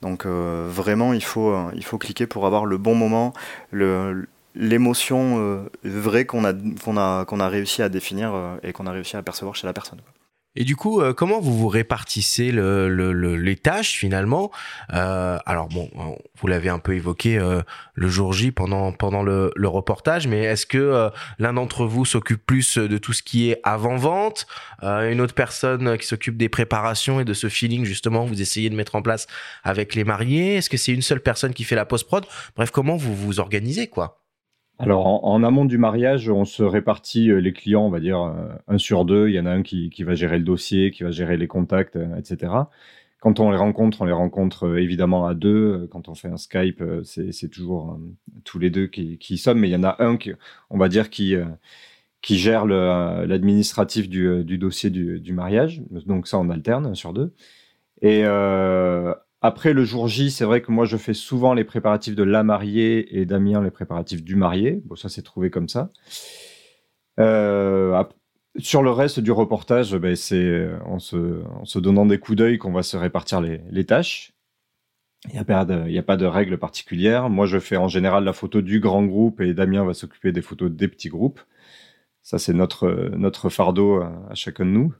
Donc euh, vraiment il faut, euh, il faut cliquer pour avoir le bon moment, le l'émotion euh, vraie qu'on a, qu'on a, qu'on a réussi à définir euh, et qu'on a réussi à percevoir chez la personne. Et du coup, euh, comment vous vous répartissez le, le- le- les tâches finalement? Euh, Alors bon, vous l'avez un peu évoqué euh, le jour J pendant pendant le, reportage, mais est-ce que euh, l'un d'entre vous s'occupe plus de tout ce qui est avant vente, une autre personne qui s'occupe des préparations et de ce feeling justement que vous essayez de mettre en place avec les mariés? Est-ce que c'est une seule personne qui fait la post prod Bref, comment vous vous organisez quoi? Alors, en, amont du mariage, on se répartit les clients, on va dire un sur deux. Il y en a un qui, va gérer le dossier, qui va gérer les contacts, etc. Quand on les rencontre, on les rencontre évidemment à deux. Quand on fait un Skype, c'est toujours tous les deux qui, qui, sommes. Mais il y en a un qui, on va dire, qui, qui gère l'administratif du, du, dossier du, du, mariage. Donc ça, on alterne un sur deux. Et euh, après le jour J, c'est vrai que moi, je fais souvent les préparatifs de la mariée et Damien les préparatifs du marié. Bon, ça, c'est trouvé comme ça. Euh, sur le reste du reportage, ben, c'est en se, donnant des coups d'œil qu'on va se répartir les, tâches. Il n'y a, pas de, règles particulières. Moi, je fais en général la photo du grand groupe et Damien va s'occuper des photos des petits groupes. Ça, c'est notre fardeau à, chacun de nous.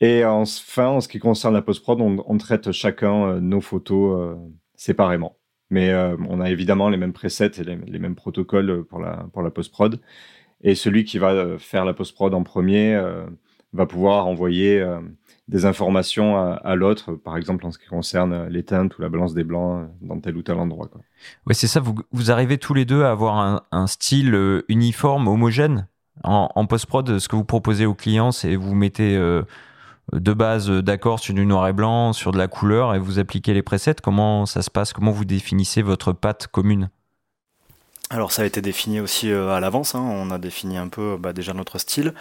Et enfin, en ce qui concerne la post-prod, on, traite chacun euh, nos photos euh, séparément. Mais euh, on a évidemment les mêmes presets et les, mêmes protocoles pour la, pour la post-prod. Et celui qui va faire la post-prod en premier va pouvoir envoyer des informations à, l'autre, par exemple en ce qui concerne les teintes ou la balance des blancs dans tel ou tel endroit. Oui, c'est ça. Vous, vous, arrivez tous les deux à avoir un, style uniforme, homogène en, post-prod, ce que vous proposez aux clients, c'est vous mettez de base d'accord sur du noir et blanc, sur de la couleur, et vous appliquez les presets. Comment ça se passe? Comment vous définissez votre patte commune? Alors ça a été défini aussi euh, à l'avance, hein. on a défini un peu bah, déjà notre style,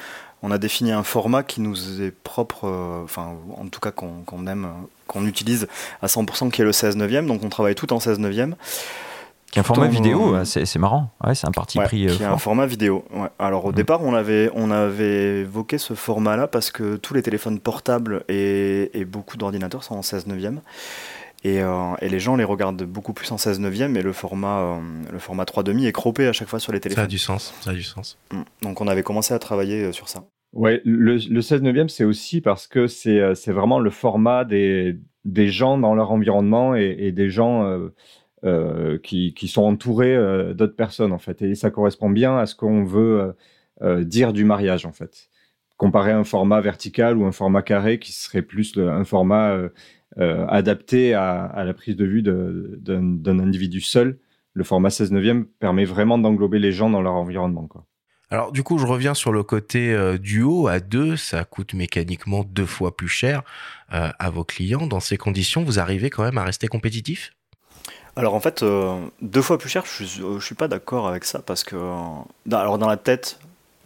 on a défini un format qui nous est propre, euh, enfin en tout cas qu'on aime, qu'on utilise à 100% qui est le 16 neuvième, donc on travaille tout en 16 neuvième. Qui est un format vidéo, c'est marrant. Ouais, c'est un parti pris. Euh, qui est un format vidéo. Alors au mm. départ, on avait, on avait évoqué ce format-là parce que tous les téléphones portables et, beaucoup d'ordinateurs sont en 16 neuvième. Et, euh, et, les gens les regardent beaucoup plus en 16 neuvième et le format, euh, le format 3,5 est croppé à chaque fois sur les téléphones. Ça a du sens, ça a du sens. Mm. Donc on avait commencé à travailler sur ça. Ouais, le, le 16 neuvième, c'est aussi parce que c'est vraiment le format des, des gens dans leur environnement et, et des gens euh, qui, qui, sont entourés euh, d'autres personnes en fait. Et ça correspond bien à ce qu'on veut euh, dire du mariage en fait. Comparé à un format vertical ou un format carré qui serait plus un format adapté à, la prise de vue d'un individu seul, le format 16 neuvième permet vraiment d'englober les gens dans leur environnement. Alors du coup, je reviens sur le côté duo à deux, ça coûte mécaniquement deux fois plus cher à vos clients. Dans ces conditions, vous arrivez quand même à rester compétitif? Alors en fait, euh, deux fois plus cher, je, ne suis pas d'accord avec ça parce que, dans, alors dans la tête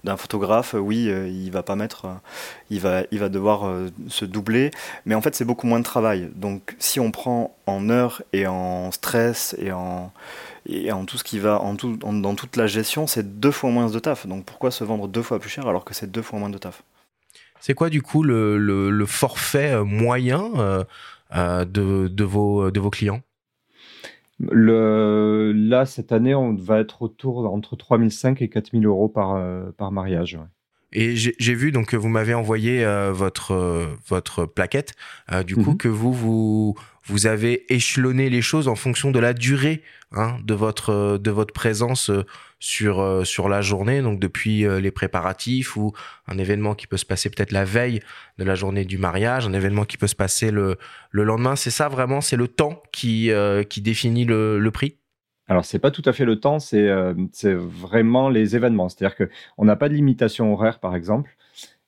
d'un photographe, oui, euh, il va pas mettre, euh, il va, il va devoir se doubler, mais en fait c'est beaucoup moins de travail. Donc si on prend en heures et en stress et en et en tout ce qui va, en tout, dans toute la gestion, c'est deux fois moins de taf. Donc pourquoi se vendre deux fois plus cher alors que c'est deux fois moins de taf? C'est quoi du coup le, le, forfait moyen de, de, vos, de vos clients? Le, là, cette année, on va être autour entre 3005 et 4000 euros par, euh, par mariage. Et j'ai vu donc que vous m'avez envoyé euh, votre euh, votre plaquette, du coup mhm. que vous vous vous avez échelonné les choses en fonction de la durée hein, de votre de votre présence sur euh, sur la journée, donc depuis euh, les préparatifs ou un événement qui peut se passer peut-être la veille de la journée du mariage, un événement qui peut se passer le le lendemain. C'est ça vraiment, c'est le temps qui euh, qui définit le, le prix? Alors c'est pas tout à fait le temps, c'est c'est vraiment les événements. C'est-à-dire que on n'a pas de limitation horaire, par exemple.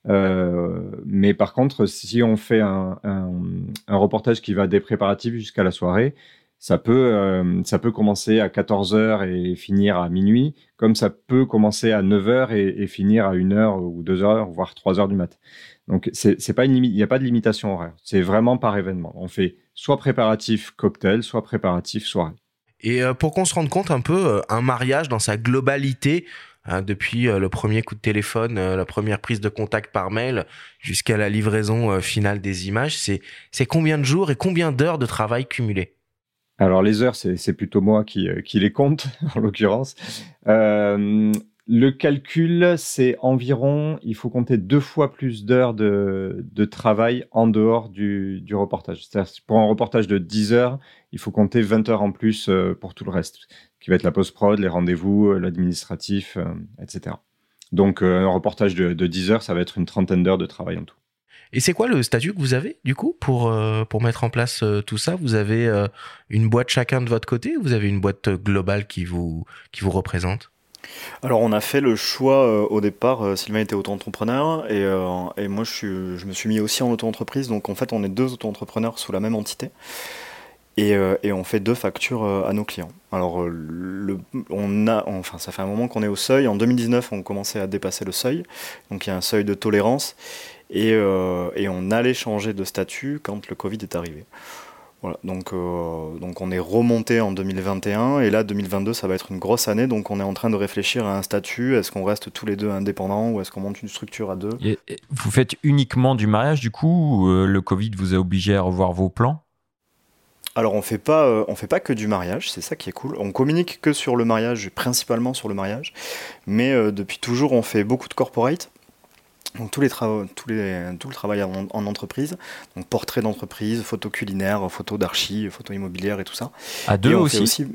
Euh, mais par contre, si on fait un, un, reportage qui va des préparatifs jusqu'à la soirée, ça peut, euh, ça peut commencer à 14h et finir à minuit, comme ça peut commencer à 9h et, finir à 1h ou 2h, voire 3h du mat. Donc, c'est pas il n'y a pas de limitation horaire. C'est vraiment par événement. On fait soit préparatif cocktail, soit préparatif soirée. Et euh, pour qu'on se rende compte un peu, euh, un mariage dans sa globalité, hein, depuis le premier coup de téléphone, la première prise de contact par mail, jusqu'à la livraison finale des images, c'est combien de jours et combien d'heures de travail cumulés alors les heures, c'est plutôt moi qui, euh, les compte, [laughs] en l'occurrence. Euh, le calcul, c'est environ, il faut compter deux fois plus d'heures de, travail en dehors du, du reportage. C'est-à-dire pour un reportage de 10 heures, il faut compter 20 heures en plus euh, pour tout le reste, qui va être la post-prod, les rendez-vous, l'administratif, etc. Donc un reportage de, de 10 heures, ça va être une trentaine d'heures de travail en tout. Et c'est quoi le statut que vous avez du coup pour, euh, pour mettre en place euh, tout ça? Vous avez euh, une boîte chacun de votre côté ou vous avez une boîte globale qui vous, qui vous représente? Alors on a fait le choix au départ, Sylvain était auto-entrepreneur et, et moi je, suis- je me suis mis aussi en auto-entreprise, donc en fait on est deux auto-entrepreneurs sous la même entité et, et on fait deux factures à nos clients. Alors on a, enfin ça fait un moment qu'on est au seuil, en 2019 on commençait à dépasser le seuil, donc il y a un seuil de tolérance et, euh, et on allait changer de statut quand le Covid est arrivé. Voilà, donc, euh, donc on est remonté en 2021 et là 2022 ça va être une grosse année donc on est en train de réfléchir à un statut, est-ce qu'on reste tous les deux indépendants ou est-ce qu'on monte une structure à deux? Et- vous faites uniquement du mariage, du coup ou, euh, Le Covid vous a obligé à revoir vos plans? Alors on fait pas euh, on fait pas que du mariage, c'est ça qui est cool. On communique que sur le mariage, principalement sur le mariage, mais euh, depuis toujours on fait beaucoup de corporate. Donc tous les travaux, tous les, tout le travail en, en entreprise, donc portrait d'entreprise, photos culinaires, photos d'archi, photos immobilières et tout ça. À deux aussi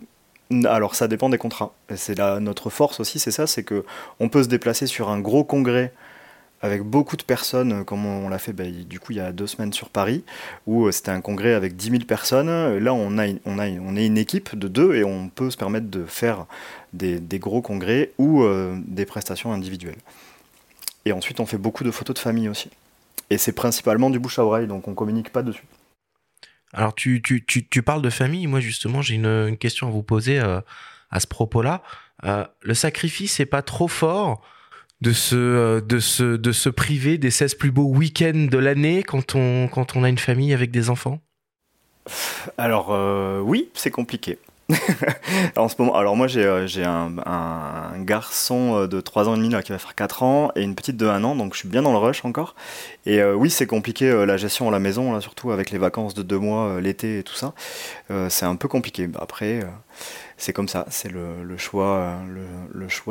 Alors ça dépend des contrats. C'est notre force aussi, c'est ça, c'est que on peut se déplacer sur un gros congrès avec beaucoup de personnes, comme on l'a fait bah, du coup il y a deux semaines sur Paris, où euh, c'était un congrès avec 10 000 personnes. Là, on, a, une- on, a, une- on est une équipe de deux et on peut se permettre de faire des, des gros congrès ou euh, des prestations individuelles. Et ensuite, on fait beaucoup de photos de famille aussi. Et c'est principalement du bouche à oreille, donc on communique pas dessus. Alors, tu, tu, tu, tu parles de famille. Moi, justement, j'ai une, une question à vous poser euh, à ce propos-là. Euh, le sacrifice n'est pas trop fort de se, euh, de, se, de se priver des 16 plus beaux week-ends de l'année quand on, quand on a une famille avec des enfants? Alors oui, c'est compliqué. [laughs] en ce moment, alors moi j'ai euh, un, garçon euh, de 3 ans et demi qui va faire 4 ans et une petite de 1 an, donc je suis bien dans le rush encore. Et euh, oui, c'est compliqué la gestion à la maison, là, surtout avec les vacances de 2 mois, l'été et tout ça. C'est un peu compliqué. Après, c'est comme ça, c'est le, choix,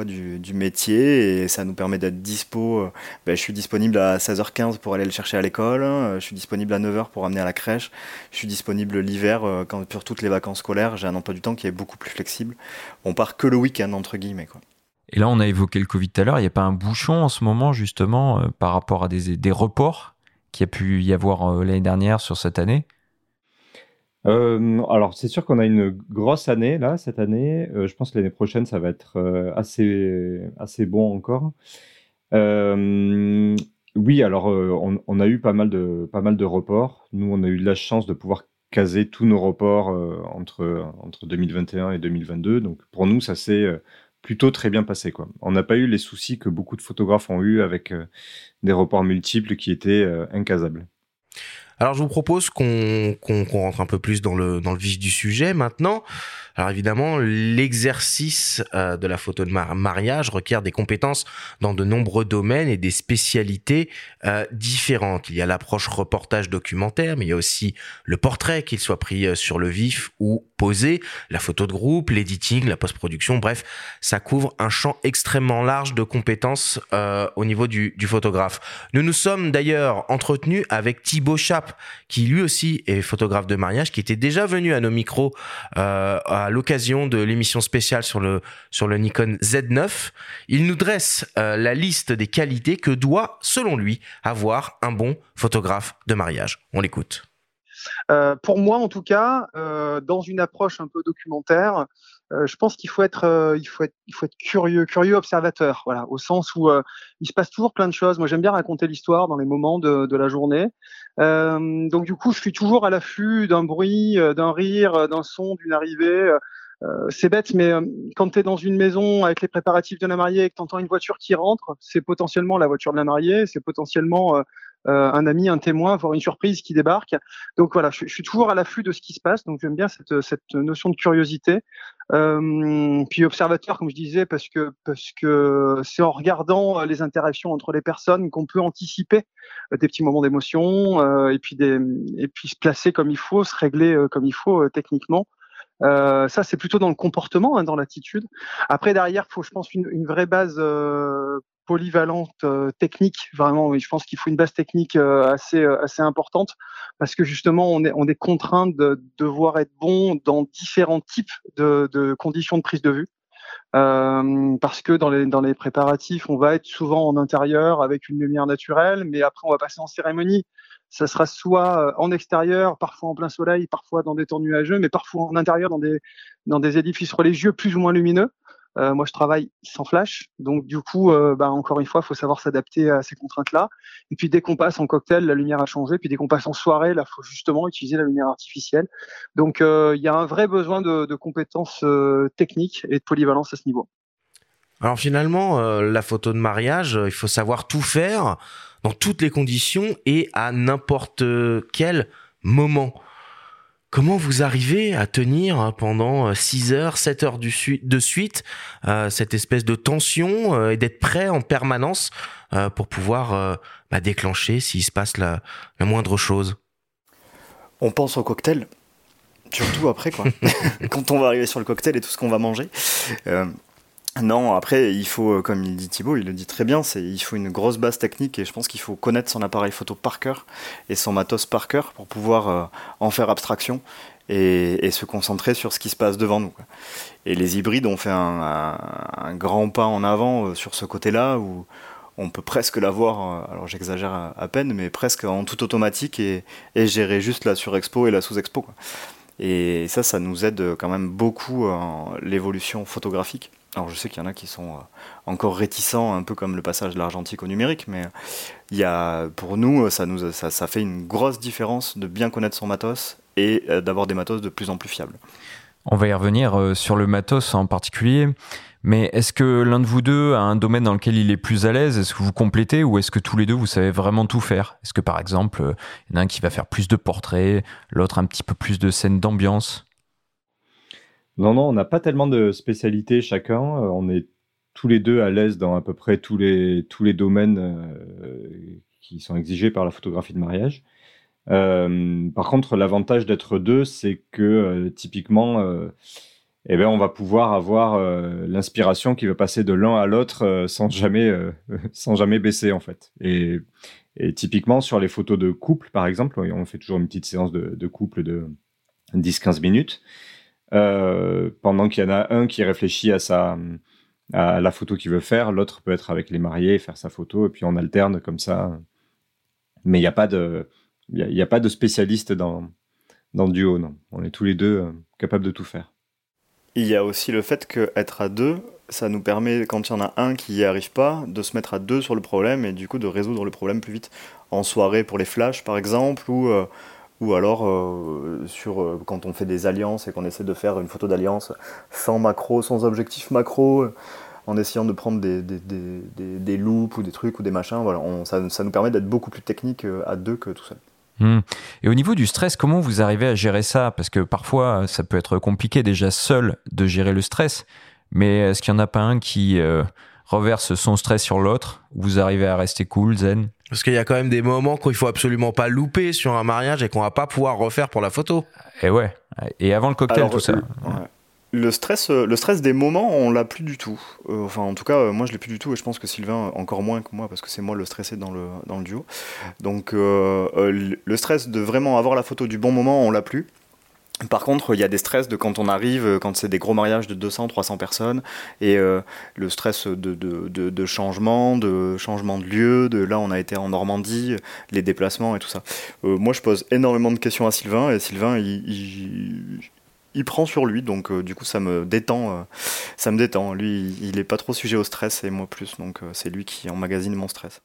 du, métier et ça nous permet d'être dispo. euh, ben, je suis disponible à 16h15 pour aller le chercher à l'école, euh, je suis disponible à 9h pour amener à la crèche, je suis disponible l'hiver euh, quand pour toutes les vacances scolaires, j'ai un emploi du temps qui est beaucoup plus flexible. On part que le week-end entre guillemets quoi. Et là, on a évoqué le Covid tout à l'heure. Il n'y a pas un bouchon en ce moment, justement, euh, par rapport à des, des reports qu'il y a pu y avoir l'année dernière sur cette année? Euh, alors, c'est sûr qu'on a une grosse année là cette année. Euh, je pense que l'année prochaine, ça va être euh, assez, assez bon encore. Oui, alors on, a eu pas mal de, pas mal de reports. Nous, on a eu de la chance de pouvoir caser tous nos reports entre, entre 2021 et 2022. Donc, pour nous, ça s'est plutôt très bien passé. Quoi. On n'a pas eu les soucis que beaucoup de photographes ont eu avec des reports multiples qui étaient incasables. Alors, je vous propose qu'on rentre un peu plus dans le, dans vif du sujet maintenant. Alors, évidemment, l'exercice euh, de la photo de mar- mariage requiert des compétences dans de nombreux domaines et des spécialités euh, différentes. Il y a l'approche reportage documentaire, mais il y a aussi le portrait, qu'il soit pris euh, sur le vif ou la photo de groupe, l'editing, la post-production, bref, ça couvre un champ extrêmement large de compétences euh, au niveau du, photographe. Nous nous sommes d'ailleurs entretenus avec Thibaut Chap, qui lui aussi est photographe de mariage, qui était déjà venu à nos micros euh, à l'occasion de l'émission spéciale sur le sur le Nikon Z9. Il nous dresse euh, la liste des qualités que doit, selon lui, avoir un bon photographe de mariage. On l'écoute. Euh, pour moi, en tout cas, euh, dans une approche un peu documentaire, euh, je pense qu'il faut être, curieux, curieux observateur, voilà, au sens où il se passe toujours plein de choses. Moi, j'aime bien raconter l'histoire dans les moments de, la journée. Donc, du coup, je suis toujours à l'affût d'un bruit, d'un rire, d'un son, d'une arrivée. C'est bête, mais quand tu es dans une maison avec les préparatifs de la mariée et que tu entends une voiture qui rentre, c'est potentiellement la voiture de la mariée, c'est potentiellement un ami, un témoin, voire une surprise qui débarque. Donc voilà, je, je suis toujours à l'affût de ce qui se passe, donc j'aime bien cette, cette notion de curiosité. Euh, puis observateur, comme je disais, parce que parce que c'est en regardant euh, les interactions entre les personnes qu'on peut anticiper euh, des petits moments d'émotion euh, et puis des et puis se placer comme il faut, se régler euh, comme il faut euh, techniquement. Euh, ça, c'est plutôt dans le comportement, hein, dans l'attitude. Après, derrière, faut, je pense, une, une vraie base euh, polyvalente euh, technique. Vraiment, je pense qu'il faut une base technique euh, assez euh, assez importante parce que justement, on est on est contraint de devoir être bon dans différents types de, de conditions de prise de vue. Parce que dans les dans les préparatifs, on va être souvent en intérieur avec une lumière naturelle, mais après on va passer en cérémonie. Ça sera soit en extérieur, parfois en plein soleil, parfois dans des temps nuageux, mais parfois en intérieur dans des dans des édifices religieux plus ou moins lumineux. Euh, moi, je travaille sans flash, donc du coup, euh, bah, encore une fois, il faut savoir s'adapter à ces contraintes-là. Et puis dès qu'on passe en cocktail, la lumière a changé. Puis dès qu'on passe en soirée, là, faut justement utiliser la lumière artificielle. Donc il y a un vrai besoin de compétences techniques et de polyvalence à ce niveau. Alors finalement, la photo de mariage, il faut savoir tout faire dans toutes les conditions et à n'importe quel moment. Comment vous arrivez à tenir hein, pendant 6 heures, 7 heures de suite euh, cette espèce de tension euh, et d'être prêt en permanence euh, pour pouvoir bah, déclencher s'il se passe la, moindre chose? On pense au cocktail, surtout après, quoi. [laughs] [laughs] quand on va arriver sur le cocktail et tout ce qu'on va manger. Non, après, il faut, comme il dit Thibaut, il le dit très bien, c'est il faut une grosse base technique et je pense qu'il faut connaître son appareil photo par cœur et son matos par cœur pour pouvoir euh, en faire abstraction et, se concentrer sur ce qui se passe devant nous. Et les hybrides ont fait un, grand pas en avant euh, sur ce côté-là où on peut presque l'avoir, euh, alors j'exagère à, peine, mais presque en tout automatique et, gérer juste la surexpo et la sous-expo. Et ça, ça nous aide quand même beaucoup en l'évolution photographique. Alors je sais qu'il y en a qui sont euh, encore réticents, un peu comme le passage de l'argentique au numérique, mais il y a, pour nous, ça, nous ça, ça, fait une grosse différence de bien connaître son matos et euh, d'avoir des matos de plus en plus fiables. On va y revenir euh, sur le matos en particulier, mais est-ce que l'un de vous deux a un domaine dans lequel il est plus à l'aise? Est-ce que vous complétez ou est-ce que tous les deux vous savez vraiment tout faire? Est-ce que par exemple, il y en a un qui va faire plus de portraits, l'autre un petit peu plus de scènes d'ambiance? Non, non, on n'a pas tellement de spécialités chacun. Euh, on est tous les deux à l'aise dans à peu près tous les, tous les domaines euh, qui sont exigés par la photographie de mariage. Euh, par contre, l'avantage d'être deux, c'est que typiquement, eh ben, on va pouvoir avoir l'inspiration qui va passer de l'un à l'autre sans jamais, [laughs] sans jamais baisser en fait. Et, typiquement sur les photos de couple, par exemple, on fait toujours une petite séance de couple de 10-15 minutes. Euh, pendant qu'il y en a un qui réfléchit à sa à la photo qu'il veut faire, l'autre peut être avec les mariés, faire sa photo, et puis on alterne comme ça. Mais il n'y a pas de il y, a pas de spécialiste dans dans duo, non. On est tous les deux euh, capables de tout faire. Il y a aussi le fait qu'être à deux, ça nous permet, quand il y en a un qui n'y arrive pas, de se mettre à deux sur le problème et du coup de résoudre le problème plus vite. En soirée pour les flashs par exemple, ou euh, ou alors euh, sur, euh, quand on fait des alliances et qu'on essaie de faire une photo d'alliance sans macro, sans objectif macro, euh, en essayant de prendre des, des, ou des trucs ou des machins, voilà, ça, ça, nous permet d'être beaucoup plus technique à deux que tout seul. Hmm. Et au niveau du stress, comment vous arrivez à gérer ça? Parce que parfois, ça peut être compliqué déjà seul de gérer le stress, mais est-ce qu'il n'y en a pas un qui reverse son stress sur l'autre Vous arrivez à rester cool, zen parce qu'il y a quand même des moments qu'il faut absolument pas louper sur un mariage et qu'on va pas pouvoir refaire pour la photo. Et ouais. Et avant le cocktail, tout ça. Le stress, euh, le stress des moments, on l'a plus du tout. Euh, enfin, en tout cas, moi, je l'ai plus du tout, et je pense que Sylvain encore moins que moi, parce que c'est moi le stressé dans le dans le duo. Donc, euh, le stress de vraiment avoir la photo du bon moment, on l'a plus. Par contre, il y a des stress de quand on arrive, euh, quand c'est des gros mariages de 200, 300 personnes, et euh, le stress de, changement, de changement de lieu, de là on a été en Normandie, les déplacements et tout ça. Euh, moi je pose énormément de questions à Sylvain, et Sylvain il prend sur lui, donc euh, du coup ça me détend, euh, ça me détend. Lui, il est pas trop sujet au stress et moi plus, donc euh, c'est lui qui emmagasine mon stress.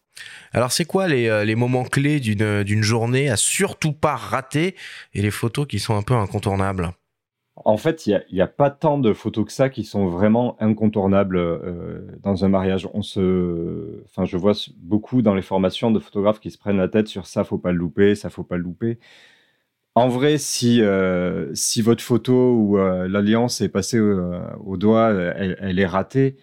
Alors c'est quoi les, les, moments clés d'une d'une journée à surtout pas rater et les photos qui sont un peu incontournables? En fait, il n'y a, a, pas tant de photos que ça qui sont vraiment incontournables dans un mariage. On se, enfin, je vois beaucoup dans les formations de photographes qui se prennent la tête sur ça, faut pas le louper, ça faut pas le louper. En vrai, si, euh, si votre photo ou euh, l'alliance est passée euh, au doigt, elle, est ratée.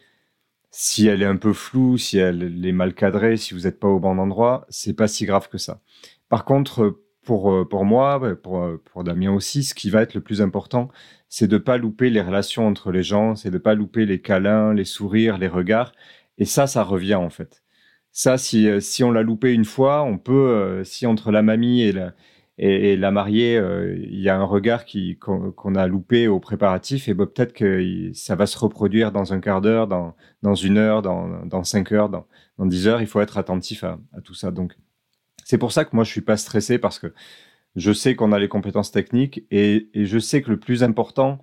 Si elle est un peu floue, si elle est mal cadrée, si vous n'êtes pas au bon endroit, c'est pas si grave que ça. Par contre, pour, pour moi, pour, pour Damien aussi, ce qui va être le plus important, c'est de pas louper les relations entre les gens, c'est de pas louper les câlins, les sourires, les regards. Et ça, ça revient en fait. Ça, si, si on l'a loupé une fois, on peut, si entre la mamie et la, et, la mariée, euh, il y a un regard qu'on a loupé au préparatif, et ben, peut-être que ça va se reproduire dans un quart d'heure, dans, dans une heure, dans, dans cinq heures, dans, dans dix heures. Il faut être attentif à, tout ça. Donc, c'est pour ça que moi, je suis pas stressé parce que je sais qu'on a les compétences techniques et, et, je sais que le plus important,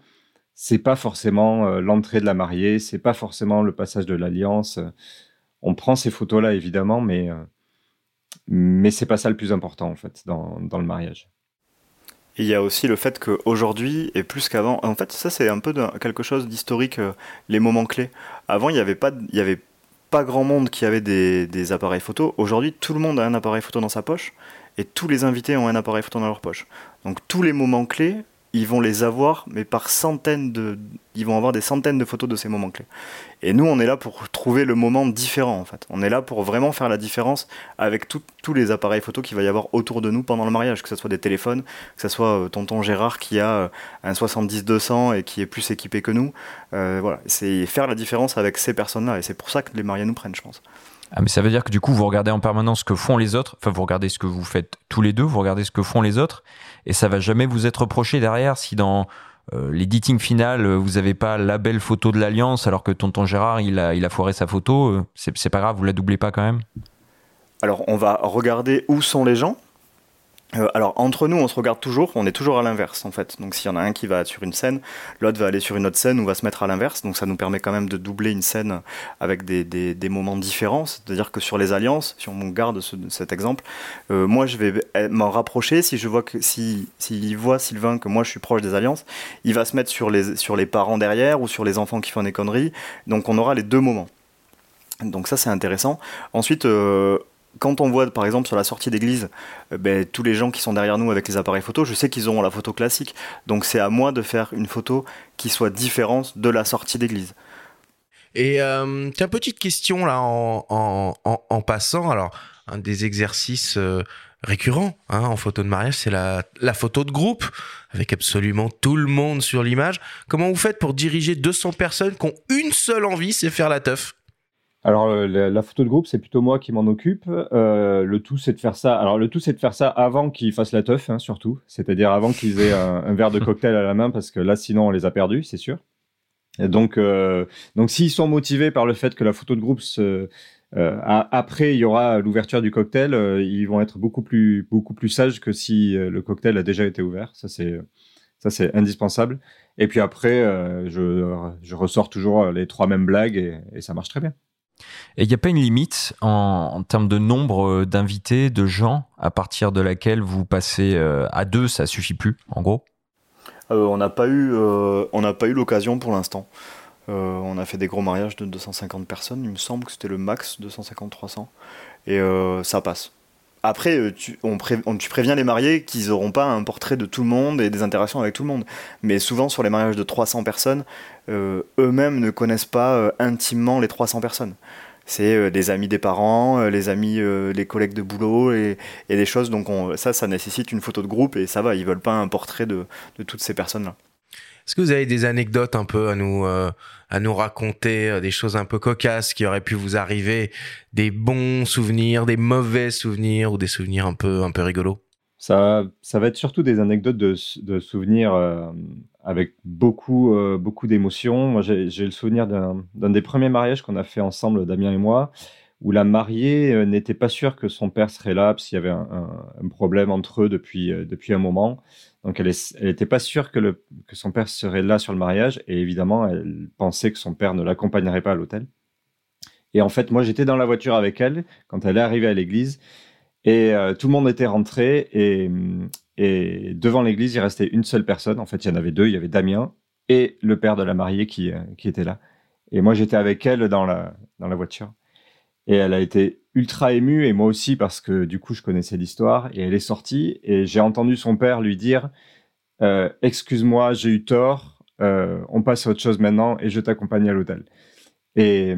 c'est pas forcément euh, l'entrée de la mariée, c'est pas forcément le passage de l'alliance. On prend ces photos-là évidemment, mais euh, mais c'est pas ça le plus important en fait dans, dans le mariage. Il y a aussi le fait qu'aujourd'hui, et plus qu'avant, en fait, ça c'est un peu quelque chose d'historique, euh, les moments clés. Avant, il n'y avait, pas, avait pas grand monde qui avait des, des appareils photo. Aujourd'hui, tout le monde a un appareil photo dans sa poche, et tous les invités ont un appareil photo dans leur poche. Donc tous les moments clés, ils vont les avoir, mais par centaines de. Ils vont avoir des centaines de photos de ces moments clés. Et nous, on est là pour trouver le moment différent, en fait. On est là pour vraiment faire la différence avec tous les appareils photo qu'il va y avoir autour de nous pendant le mariage, que ce soit des téléphones, que ce soit euh, tonton Gérard qui a euh, un 70-200 et qui est plus équipé que nous. Euh, voilà, c'est faire la différence avec ces personnes-là. Et c'est pour ça que les mariés nous prennent, je pense. Ah, mais ça veut dire que du coup, vous regardez en permanence ce que font les autres. Enfin, vous regardez ce que vous faites tous les deux, vous regardez ce que font les autres. Et ça va jamais vous être reproché derrière si dans euh, l'editing final, vous n'avez pas la belle photo de l'Alliance alors que tonton Gérard, il a, il a foiré sa photo. Euh, c'est pas grave, vous la doublez pas quand même? Alors, on va regarder où sont les gens. Euh, alors entre nous, on se regarde toujours, on est toujours à l'inverse en fait. Donc s'il y en a un qui va sur une scène, l'autre va aller sur une autre scène ou va se mettre à l'inverse. Donc ça nous permet quand même de doubler une scène avec des, des, moments différents. C'est-à-dire que sur les alliances, si on garde ce, cet exemple, euh, moi je vais m'en rapprocher. Si je vois que si s'il voit Sylvain que moi je suis proche des alliances, il va se mettre sur les sur les parents derrière ou sur les enfants qui font des conneries. Donc on aura les deux moments. Donc ça c'est intéressant. Ensuite, euh, quand on voit par exemple sur la sortie d'église euh, ben, tous les gens qui sont derrière nous avec les appareils photo, je sais qu'ils auront la photo classique. Donc c'est à moi de faire une photo qui soit différente de la sortie d'église. Et euh, tiens, petite question là en, passant. Alors, un des exercices euh, récurrents hein, en photo de mariage, c'est la, la photo de groupe avec absolument tout le monde sur l'image. Comment vous faites pour diriger 200 personnes qui ont une seule envie, c'est faire la teuf? Alors la, photo de groupe, c'est plutôt moi qui m'en occupe. Euh, le tout, c'est de faire ça. Alors le tout, c'est de faire ça avant qu'ils fassent la teuf, hein, surtout. C'est-à-dire avant qu'ils aient un, verre de cocktail à la main, parce que là, sinon, on les a perdus, c'est sûr. Et donc, euh, donc s'ils sont motivés par le fait que la photo de groupe se, euh, après, il y aura l'ouverture du cocktail. Euh, ils vont être beaucoup plus, beaucoup plus sages que si euh, le cocktail a déjà été ouvert. Ça, c'est, ça, c'est indispensable. Et puis après, je, je ressors toujours les trois mêmes blagues et ça marche très bien. Et il n'y a pas une limite en, termes de nombre euh, d'invités, de gens, à partir de laquelle vous passez euh, à deux, ça suffit plus, en gros? Euh, On n'a pas eu, on n'a pas eu l'occasion pour l'instant. on a fait des gros mariages de 250 personnes, il me semble que c'était le max 250-300, et ça passe. Après, euh, tu, on, tu préviens les mariés qu'ils n'auront pas un portrait de tout le monde et des interactions avec tout le monde. Mais souvent, sur les mariages de 300 personnes, euh, eux-mêmes ne connaissent pas euh, intimement les 300 personnes. C'est des amis des parents, les amis, les collègues de boulot et, des choses. Donc ça, ça nécessite une photo de groupe et ça va. Ils veulent pas un portrait de toutes ces personnes-là. Est-ce que vous avez des anecdotes un peu à nous euh, à nous raconter, euh, des choses un peu cocasses qui auraient pu vous arriver, des bons souvenirs, des mauvais souvenirs ou des souvenirs un peu un peu rigolos? Ça ça va être surtout des anecdotes de, souvenirs euh, avec beaucoup beaucoup d'émotions. Moi j'ai le souvenir d'un des premiers mariages qu'on a fait ensemble Damien et moi où la mariée n'était pas sûre que son père serait là parce qu'il y avait un, un, problème entre eux depuis depuis un moment. Donc elle n'était pas sûre que, son père serait là sur le mariage et évidemment elle pensait que son père ne l'accompagnerait pas à l'hôtel. Et en fait moi j'étais dans la voiture avec elle quand elle est arrivée à l'église et euh, tout le monde était rentré et, devant l'église il restait une seule personne. En fait il y en avait deux, il y avait Damien et le père de la mariée qui, euh, qui était là. Et moi j'étais avec elle dans la voiture. Et elle a été ultra émue, et moi aussi, parce que du coup, je connaissais l'histoire. Et elle est sortie, et j'ai entendu son père lui dire euh, Excuse-moi, j'ai eu tort, euh, on passe à autre chose maintenant, et je t'accompagne à l'hôtel. Et,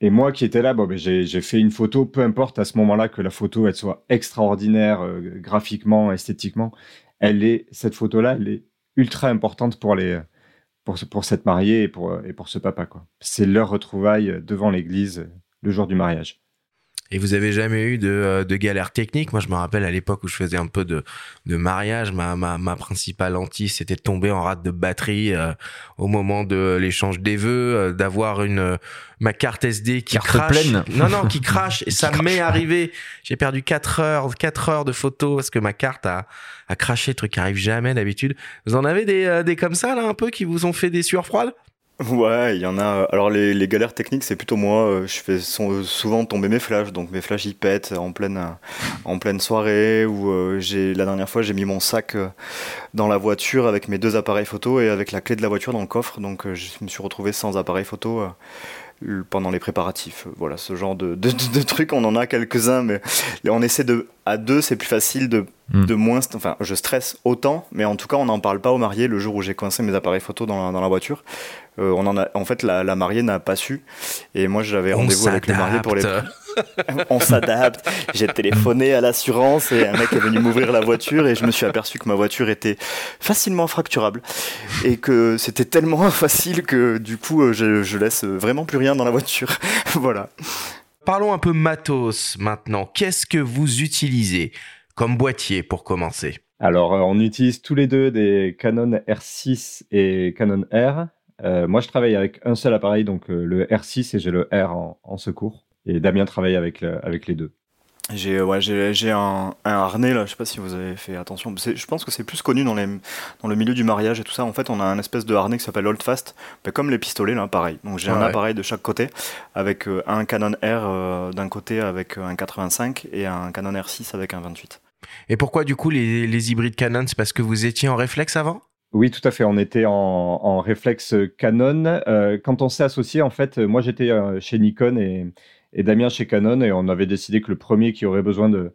et moi qui étais là, bon, ben, j'ai fait une photo, peu importe à ce moment-là que la photo elle soit extraordinaire euh, graphiquement, esthétiquement. Elle est, cette photo-là, elle est ultra importante pour les. Pour, pour cette mariée et pour, et pour ce papa. C'est leur retrouvaille devant l'église le jour du mariage. Et vous avez jamais eu de, euh, de galère technique? Moi, je me rappelle à l'époque où je faisais un peu de, de mariage, ma, ma, ma principale lentille, c'était de tomber en rate de batterie euh, au moment de l'échange des vœux, euh, d'avoir une euh, ma carte SD qui Carte crache. pleine. Non, non, qui crache. [laughs] Et ça m'est arrivé. J'ai perdu 4 heures, 4 heures de photos parce que ma carte a, a craché, truc qui arrive jamais d'habitude. Vous en avez des, euh, des comme ça, là, un peu, qui vous ont fait des sueurs froides? Ouais, il y en a. Alors les, les galères techniques, c'est plutôt moi. euh, Je fais son- souvent tomber mes flashs, donc mes flashs ils pètent en pleine euh, en pleine soirée. Ou euh, j'ai la dernière fois j'ai mis mon sac euh, dans la voiture avec mes deux appareils photo et avec la clé de la voiture dans le coffre. Donc euh, je me suis retrouvé sans appareil photo euh, pendant les préparatifs. Voilà, ce genre de, de, de- de trucs, on en a quelques-uns, mais on essaie de à deux, c'est plus facile de Mm. de moins. Enfin, je stresse autant, mais en tout cas, on n'en parle pas aux mariés le jour où j'ai coincé mes appareils photo dans la, dans la voiture. Euh, on en a, en fait, la, la mariée n'a pas su. Et moi, j'avais rendez-vous avec le marié pour les. [laughs] on s'adapte. J'ai téléphoné à l'assurance et un mec est venu m'ouvrir la voiture et je me suis aperçu que ma voiture était facilement fracturable et que c'était tellement [laughs] facile que du coup, euh, je, je laisse vraiment plus rien dans la voiture. [laughs] voilà. Parlons un peu matos maintenant. Qu'est-ce que vous utilisez comme boîtier pour commencer? Alors, euh, on utilise tous les deux des Canon R6 et Canon R. Euh, moi, je travaille avec un seul appareil, donc euh, le R6 et j'ai le R en, en secours. Et Damien travaille avec, le- avec les deux. J'ai ouais, j'ai j'ai un, un harnais là, je sais pas si vous avez fait attention. Je pense que c'est plus connu dans, les, dans le milieu du mariage et tout ça. En fait, on a un espèce de harnais qui s'appelle Holdfast, bah, comme les pistolets là, pareil. Donc j'ai un Ouais. appareil de chaque côté avec euh, un Canon R euh, d'un côté avec euh, un 85 et un Canon R6 avec un 28. Et pourquoi du coup les, les hybrides Canon? C'est parce que vous étiez en réflexe avant? Oui, tout à fait. On était en, en réflexe Canon. Euh, quand on s'est associé, en fait, moi j'étais euh, chez Nikon et, et Damien chez Canon, et on avait décidé que le premier qui aurait besoin de,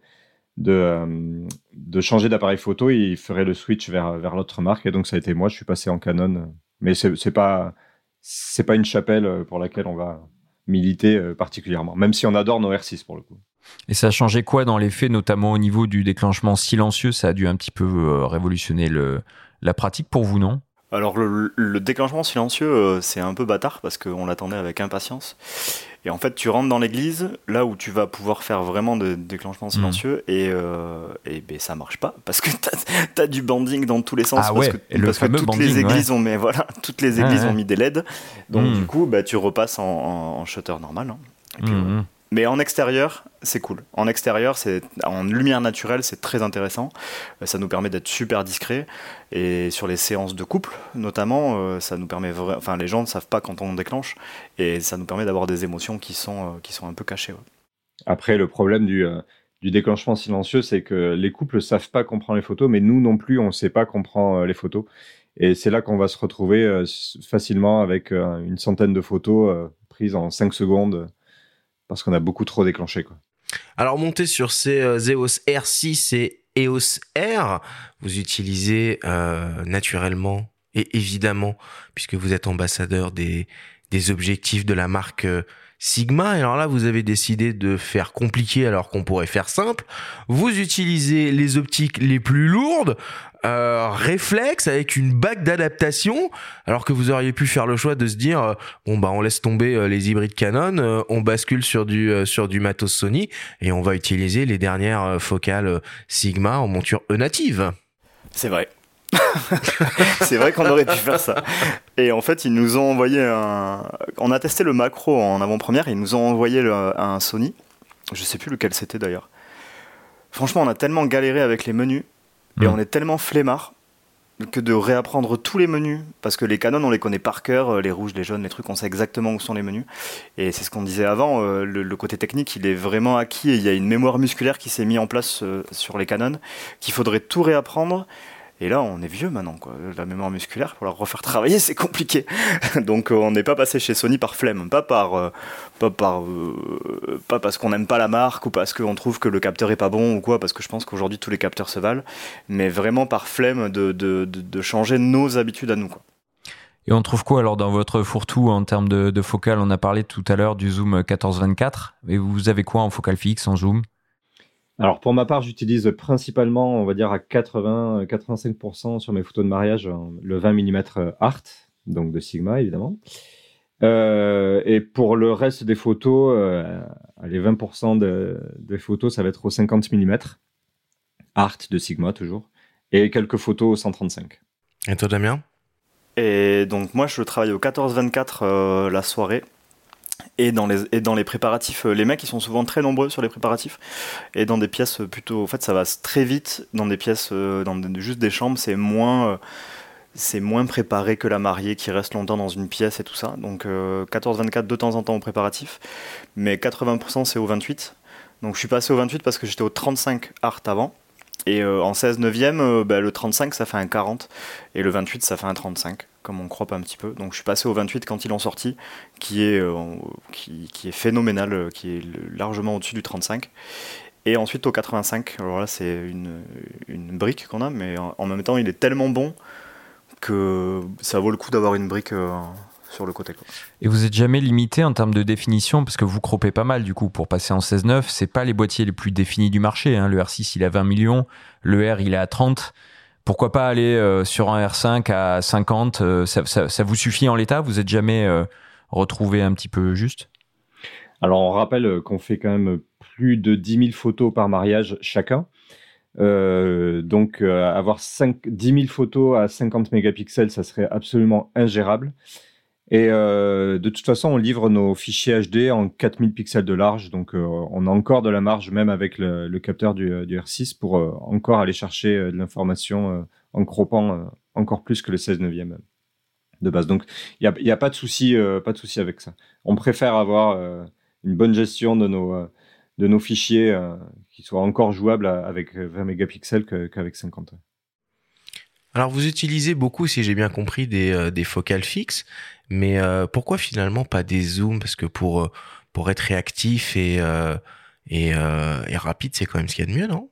de, euh, de changer d'appareil photo, il ferait le switch vers, vers l'autre marque. Et donc ça a été moi, je suis passé en Canon. Mais c'est c'est pas c'est pas une chapelle pour laquelle on va militer euh, particulièrement, même si on adore nos R6 pour le coup. Et ça a changé quoi dans les faits, notamment au niveau du déclenchement silencieux? Ça a dû un petit peu euh, révolutionner le, la pratique pour vous, non? Alors le, le déclenchement silencieux, euh, c'est un peu bâtard parce qu'on l'attendait avec impatience. Et en fait, tu rentres dans l'église, là où tu vas pouvoir faire vraiment de déclenchement Hmm. silencieux, et, euh, et ben, ça marche pas parce que [laughs] t'as as du banding dans tous les sens. Ah parce ouais, que, et le parce que fameux toutes les églises ouais. ont, mais voilà, toutes les Ah églises ouais. ont mis [laughs] des LED, donc Hmm. du coup, bah, tu repasses en, en- en shutter normal. hein. Et puis, Mhm. Mais en extérieur, c'est cool. En extérieur, c'est en lumière naturelle, c'est très intéressant. Euh, Ça nous permet d'être super discret. Et sur les séances de couple, notamment, euh, ça nous permet enfin les gens ne savent pas quand on déclenche, et ça nous permet d'avoir des émotions qui sont euh, qui sont un peu cachées. Après, le problème du, du déclenchement silencieux, c'est que les couples savent pas qu'on prend les photos, mais nous non plus, on ne sait pas qu'on prend les photos. Et c'est là qu'on va se retrouver facilement avec une centaine de photos prises en 5 secondes parce qu'on a beaucoup trop déclenché. Quoi. Alors montez sur ces euh, EOS R6 et EOS R, vous utilisez euh, naturellement et évidemment, puisque vous êtes ambassadeur des, des objectifs de la marque euh, Sigma, et alors là vous avez décidé de faire compliqué alors qu'on pourrait faire simple, vous utilisez les optiques les plus lourdes, euh, avec une bague d'adaptation, alors que vous auriez pu faire le choix de se dire euh, bon bah on laisse tomber euh, les hybrides Canon, euh, on bascule sur du sur du matos Sony et on va utiliser les dernières focales Sigma en monture E native. C'est vrai. [laughs] c'est vrai qu'on aurait pu faire ça. Et en fait, ils nous ont envoyé un. On a testé le macro en avant-première. Ils nous ont envoyé le- un Sony. Je sais plus lequel c'était d'ailleurs. Franchement, on a tellement galéré avec les menus et Mm. on est tellement flemmard que de réapprendre tous les menus parce que les canons on les connaît par cœur euh, les rouges les jaunes les trucs on sait exactement où sont les menus et c'est ce qu'on disait avant euh, le, le côté technique il est vraiment acquis et il y a une mémoire musculaire qui s'est mis en place euh, sur les canons qu'il faudrait tout réapprendre et là, on est vieux maintenant, quoi. La mémoire musculaire, pour la refaire travailler, c'est compliqué. [laughs] Donc, euh, on n'est pas passé chez Sony par flemme, pas par, euh, euh, pas parce qu'on n'aime pas la marque ou parce qu'on trouve que le capteur est pas bon ou quoi, parce que je pense qu'aujourd'hui tous les capteurs se valent, mais vraiment par flemme de, changer nos habitudes à nous. Et on trouve quoi alors dans votre fourre-tout en termes de, de focale On a parlé tout à l'heure du zoom 14-24. Et vous avez quoi en focale fixe, en zoom? Alors pour ma part, j'utilise principalement, on va dire à 80-85% sur mes photos de mariage, euh, le 20 mm Art, donc de Sigma évidemment. Euh, et pour le reste des photos, les 20% des photos, ça va être au 50 mm. Art de Sigma toujours. Et quelques photos au 135. Et toi Damien? Et donc moi je travaille au 14-24 la soirée. Et dans, les, et dans les préparatifs, les mecs ils sont souvent très nombreux sur les préparatifs. Et dans des pièces plutôt. En fait ça va très vite. Dans des pièces, dans juste des chambres, c'est moins préparé que la mariée qui reste longtemps dans une pièce et tout ça. Donc 14-24 euh, de temps en temps au préparatif, mais 80% c'est au 28. Donc je suis passé au 28 parce que j'étais au 35 art avant. Et euh, en 16 neuvième, euh, bah, le 35 ça fait un 40 et le 28 ça fait un 35, comme on croit pas un petit peu. Donc je suis passé au 28 quand ils l'ont sorti, qui est, qui, qui, est phénoménal, qui est largement au-dessus du 35. Et ensuite au 85, alors là c'est une, une brique qu'on a, mais en même temps il est tellement bon que ça vaut le coup d'avoir une brique euh, sur le côté. Et vous êtes jamais limité en termes de définition parce que vous croppez pas mal du coup pour passer en 16.9. C'est pas les boîtiers les plus définis du marché. Hein. Le R6 il a 20 millions, le R il est à 30. Pourquoi pas aller euh, sur un R5 à 50 euh, ça, vous suffit en l'état? Vous êtes jamais retrouvé un petit peu juste? Alors on rappelle qu'on fait quand même plus de 10 000 photos par mariage chacun. Euh, donc, euh, avoir 5, 10 000 photos à 50 mégapixels, ça serait absolument ingérable. Et euh, de toute façon, on livre nos fichiers HD en 4000 pixels de large, donc on a encore de la marge, même avec le, capteur du, R6, pour encore aller chercher de l'information en croppant encore plus que le 16 neuvième de base. Donc, il n'y a, a, pas de souci, pas de souci avec ça. On préfère avoir une bonne gestion de nos de nos fichiers euh, qui soient encore jouables avec 20 mégapixels qu'avec 50. Alors vous utilisez beaucoup, si j'ai bien compris, euh, des focales fixes, mais euh, pourquoi finalement pas des zooms? Parce que pour, pour être réactif et, et, et rapide, c'est quand même ce qu'il y a de mieux, non?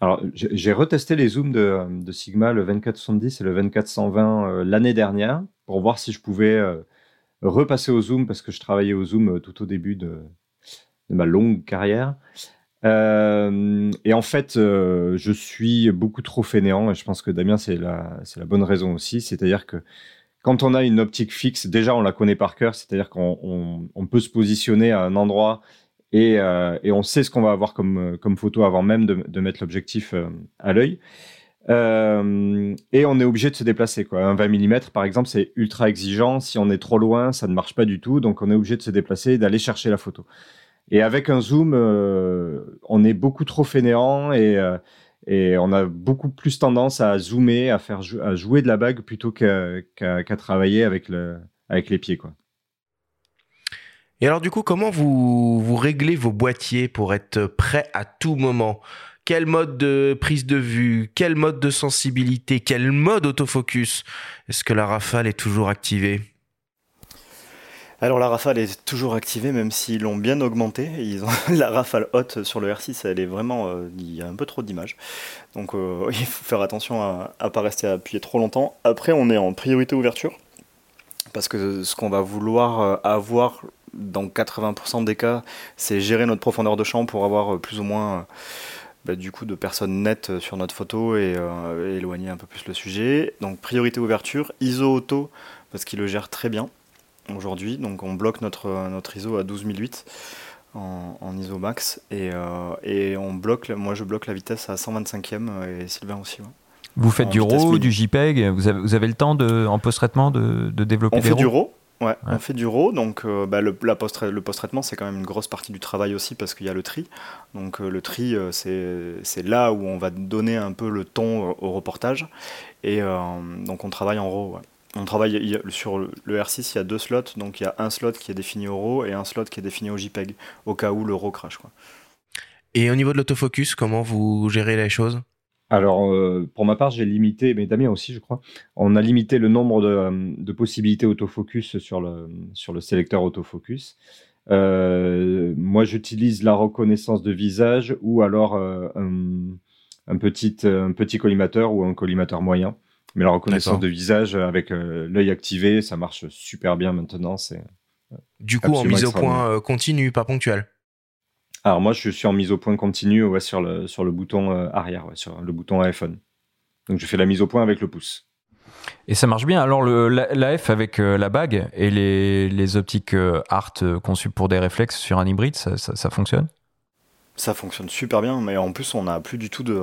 Alors, j'ai retesté les zooms de, de, Sigma, le 2470 et le 2420 l'année dernière, pour voir si je pouvais repasser au zoom, parce que je travaillais au zoom tout au début de, ma longue carrière. Euh, et en fait, euh, je suis beaucoup trop fainéant, et je pense que Damien, c'est la, la bonne raison aussi. C'est-à-dire que quand on a une optique fixe, déjà, on la connaît par cœur, c'est-à-dire qu'on on, peut se positionner à un endroit et, euh, et on sait ce qu'on va avoir comme, comme photo avant même de, mettre l'objectif à l'œil. et on est obligé de se déplacer. Un 20 mm, par exemple, c'est ultra exigeant. Si on est trop loin, ça ne marche pas du tout. Donc, on est obligé de se déplacer et d'aller chercher la photo. Et avec un zoom, euh, on est beaucoup trop fainéant et, euh, et on a beaucoup plus tendance à zoomer, à faire jouer de la bague plutôt qu'à travailler avec, le, avec les pieds. Quoi. Et alors du coup, comment vous, vous réglez vos boîtiers pour être prêt à tout moment? Quel mode de prise de vue? Quel mode de sensibilité? Quel mode autofocus? Est-ce que la rafale est toujours activée? Alors la rafale est toujours activée, même s'ils l'ont bien augmenté. Ils ont [laughs] la rafale haute sur le R6, elle est vraiment, euh, il y a un peu trop d'images. Donc euh, il faut faire attention à ne pas rester appuyé trop longtemps. Après, on est en priorité ouverture, parce que ce qu'on va vouloir euh, avoir dans 80% des cas, c'est gérer notre profondeur de champ pour avoir plus ou moins bah, du coup de personnes nettes sur notre photo et éloigner un peu plus le sujet. Donc priorité ouverture, ISO auto parce qu'il le gère très bien aujourd'hui. Donc on bloque notre, notre ISO à 12008 en, en ISO max et, euh, et, on bloque, moi je bloque la vitesse à 125e et Sylvain aussi. Vous faites du RAW, du JPEG, vous avez, vous avez le temps de, en post-traitement de, de, développer on fait du RAW. Ouais, on fait du RAW, donc euh, bah, le, la post le post-traitement c'est quand même une grosse partie du travail aussi parce qu'il y a le tri. Donc euh, le tri c'est là où on va donner un peu le ton au reportage et donc on travaille en RAW. Ouais. On travaille sur le R6, il y a deux slots, donc il y a un slot qui est défini au RAW et un slot qui est défini au JPEG, au cas où le RAW crash. Quoi. Et au niveau de l'autofocus, comment vous gérez les choses? Alors, euh, pour ma part, j'ai limité, mais Damien aussi, je crois, on a limité le nombre de, possibilités autofocus sur le, sur le sélecteur autofocus. Euh, moi, j'utilise la reconnaissance de visage ou alors euh, un, petit, un petit collimateur ou un collimateur moyen. Mais la reconnaissance de visage avec euh, l'œil activé, ça marche super bien maintenant. C'est euh, du coup en mise au point euh, continue, pas ponctuelle. Alors moi, je suis en mise au point continue ouais, sur le sur le bouton arrière, sur le bouton iPhone. Donc je fais la mise au point avec le pouce. Et ça marche bien. Alors, le, la, F avec euh, la bague et les, les optiques euh, Art euh, conçues pour des réflexes sur un hybride, ça, ça, fonctionne? Ça fonctionne super bien, mais en plus, on n'a plus du tout de.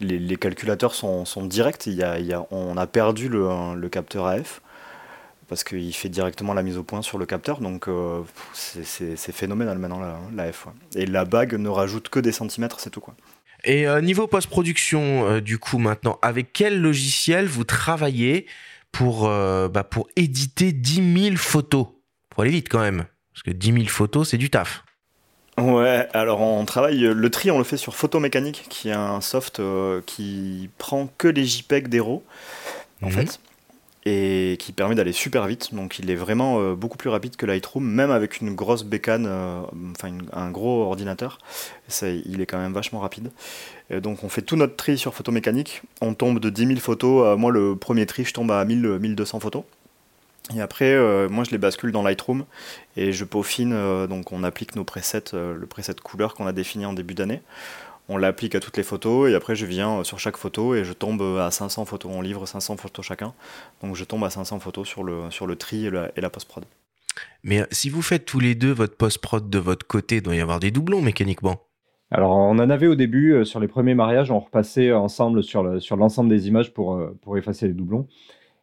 Les, calculateurs sont, sont, directs. Il y a, on a perdu le, capteur AF parce qu'il fait directement la mise au point sur le capteur, donc c'est phénoménal maintenant la, F. Et la bague ne rajoute que des centimètres, c'est tout quoi. Et euh, niveau post-production, euh, du coup, maintenant, avec quel logiciel vous travaillez pour, euh, bah, pour éditer 10 000 photos? Faut aller vite quand même, parce que 10 000 photos, c'est du taf. Ouais, alors on travaille, le tri on le fait sur Photomécanique, qui est un soft qui prend que les JPEG d'Hero, en mhm. fait et qui permet d'aller super vite. Donc il est vraiment euh, beaucoup plus rapide que Lightroom, même avec une grosse bécane, euh, enfin un gros ordinateur. il est quand même vachement rapide. Et donc on fait tout notre tri sur photomécanique. On tombe de 10 000 photos. moi le premier tri, je tombe à 1000, 1200 photos. Et après, euh, moi je les bascule dans Lightroom et je peaufine. donc on applique nos presets, le preset couleur qu'on a défini en début d'année on l'applique à toutes les photos et après je viens euh, sur chaque photo et je tombe euh, à 500 photos. On livre 500 photos chacun. Donc je tombe à 500 photos sur le, sur le tri et la, post-prod. Mais euh, si vous faites tous les deux votre post-prod de votre côté, il doit y avoir des doublons mécaniquement. Alors on en avait au début, sur les premiers mariages, on repassait ensemble sur l'ensemble sur des images pour, pour effacer les doublons.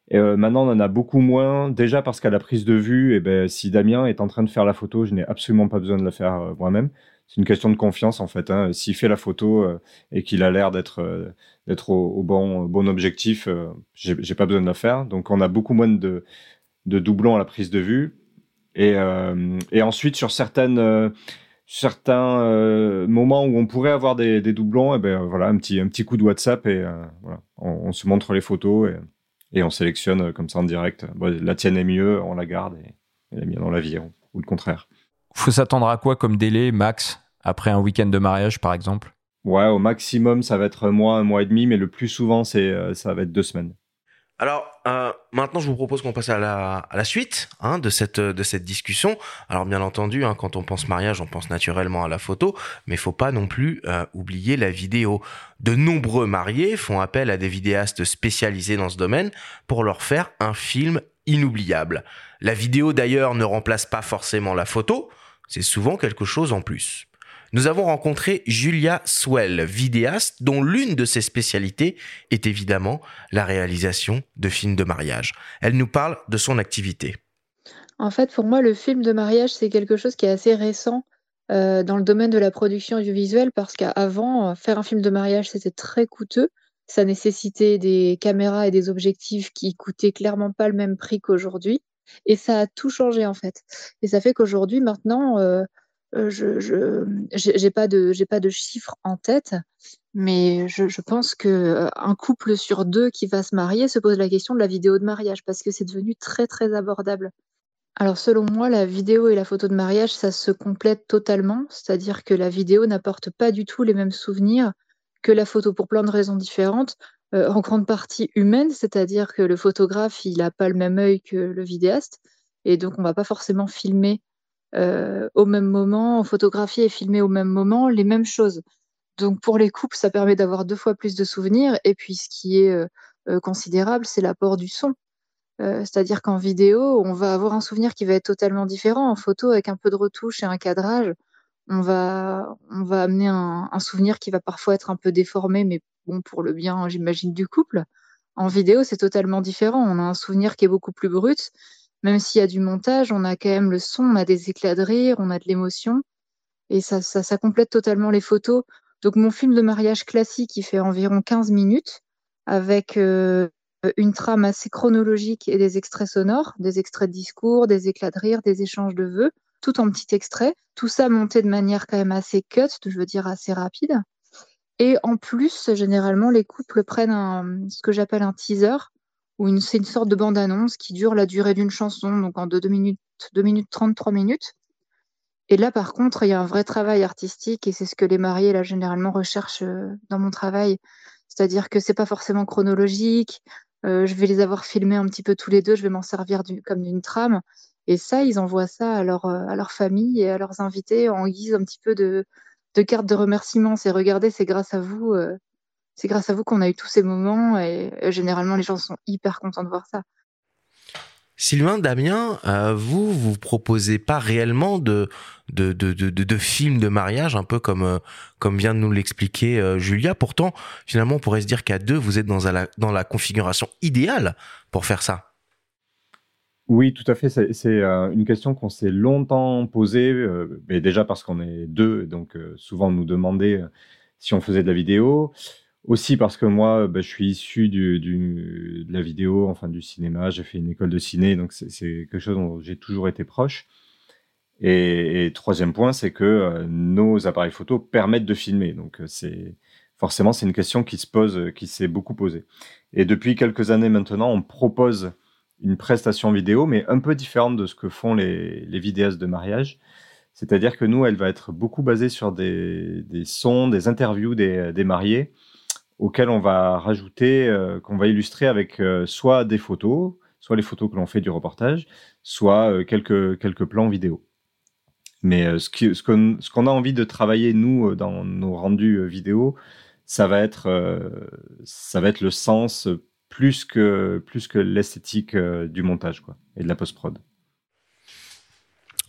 Et maintenant, on en a beaucoup moins. Déjà parce qu'à la prise de vue, eh ben, si Damien est en train de faire la photo, je n'ai absolument pas besoin de la faire moi-même c'est une question de confiance en fait. Hein. S'il fait la photo euh, et qu'il a l'air d'être euh, d'être au, bon bon objectif, euh, j'ai pas besoin de la faire. Donc on a beaucoup moins de de doublons à la prise de vue. Et, et ensuite sur certaines certains moments où on pourrait avoir des, des doublons, eh ben voilà un petit un petit coup de WhatsApp et voilà, on, se montre les photos et, et on sélectionne comme ça en direct. la tienne est mieux, on la garde et, la mienne on la vire ou le contraire. Faut s'attendre à quoi comme délai max après un week-end de mariage, par exemple? Ouais, au maximum, ça va être un mois, un mois et demi, mais le plus souvent, c'est, euh, ça va être deux semaines. Alors euh, maintenant, je vous propose qu'on passe à la, suite hein, de cette de cette discussion. Alors bien entendu, hein, quand on pense mariage, on pense naturellement à la photo, mais faut pas non plus euh, oublier la vidéo. De nombreux mariés font appel à des vidéastes spécialisés dans ce domaine pour leur faire un film inoubliable. La vidéo d'ailleurs ne remplace pas forcément la photo, c'est souvent quelque chose en plus nous avons rencontré Julia Swell, vidéaste dont l'une de ses spécialités est évidemment la réalisation de films de mariage. Elle nous parle de son activité. En fait, pour moi, le film de mariage, c'est quelque chose qui est assez récent euh, dans le domaine de la production audiovisuelle parce qu'avant, euh, faire un film de mariage, c'était très coûteux. Ça nécessitait des caméras et des objectifs qui coûtaient clairement pas le même prix qu'aujourd'hui. Et ça a tout changé en fait. Et ça fait qu'aujourd'hui, maintenant, euh, je n'ai pas de pas chiffres en tête, mais je, je pense que euh, couple sur deux qui va se marier se pose la question de la vidéo de mariage parce que c'est devenu très très abordable. Alors selon moi, la vidéo et la photo de mariage, ça se complète totalement, c'est-à-dire que la vidéo n'apporte pas du tout les mêmes souvenirs que la photo pour plein de raisons différentes, euh, en grande partie humaines, c'est-à-dire que le photographe, il n'a pas le même œil que le vidéaste, et donc on va pas forcément filmer euh, au même moment, photographier et filmer au même moment les mêmes choses. Donc pour les couples, ça permet d'avoir deux fois plus de souvenirs. Et puis ce qui est euh, euh, considérable, c'est l'apport du son. C'est-à-dire qu'en vidéo, on va avoir un souvenir qui va être totalement différent. En photo, avec un peu de retouche et un cadrage, on va, amener un, un souvenir qui va parfois être un peu déformé, mais bon, pour le bien, j'imagine, du couple. En vidéo, c'est totalement différent. On a un souvenir qui est beaucoup plus brut même s'il y a du montage, on a quand même le son, on a des éclats de rire, on a de l'émotion. Et ça, ça, complète totalement les photos. Donc mon film de mariage classique, il fait environ 15 minutes, avec euh, une trame assez chronologique et des extraits sonores, des extraits de discours, des éclats de rire, des échanges de vœux, tout en petits extraits. Tout ça monté de manière quand même assez cut, je veux dire assez rapide. Et en plus, généralement, les couples prennent ce que j'appelle un teaser, c'est une sorte de bande-annonce qui dure la durée d'une chanson, donc en 2 minutes, 2 minutes 30, 3 minutes. Et là, par contre, il y a un vrai travail artistique et c'est ce que les mariés, là, généralement recherchent euh, dans mon travail. C'est-à-dire que c'est pas forcément chronologique. Euh, je vais les avoir filmés un petit peu tous les deux. Je vais m'en servir comme d'une trame. Et ça, ils envoient ça à leur, euh, à leur famille et à leurs invités en guise un petit peu de, de carte de remerciement. C'est regardez, c'est grâce à vous c'est grâce à vous qu'on a eu tous ces moments et, généralement les gens sont hyper contents de voir ça. Sylvain, Damien, euh, vous, vous proposez pas réellement de, de, de, de, de films de mariage, un peu comme, euh, comme vient de nous l'expliquer euh, Julia. Pourtant, finalement, on pourrait se dire qu'à deux, vous êtes dans la, dans la configuration idéale pour faire ça. Oui, tout à fait. C'est une question qu'on s'est longtemps posée, mais déjà parce qu'on est deux, donc souvent on nous demandait si on faisait de la vidéo. Aussi parce que moi, bah, je suis issu de la vidéo, enfin du cinéma. J'ai fait une école de ciné, donc c'est quelque chose dont j'ai toujours été proche. Et, troisième point, c'est que euh, nos appareils photo permettent de filmer. Donc euh, c'est forcément c'est une question qui se pose, qui s'est beaucoup posée. Et depuis quelques années maintenant, on propose une prestation vidéo, mais un peu différente de ce que font les, vidéastes de mariage. C'est-à-dire que nous, elle va être beaucoup basée sur des, sons, des interviews des mariés auquel on va rajouter, euh, qu'on va illustrer avec euh, soit des photos, soit les photos que l'on fait du reportage, soit euh, quelques, quelques plans vidéo. Mais ce qu'on ce qu'on a envie de travailler, nous, dans nos rendus vidéo, ça va être, ça va être le sens plus que, plus que l'esthétique du montage quoi, et de la post-prod.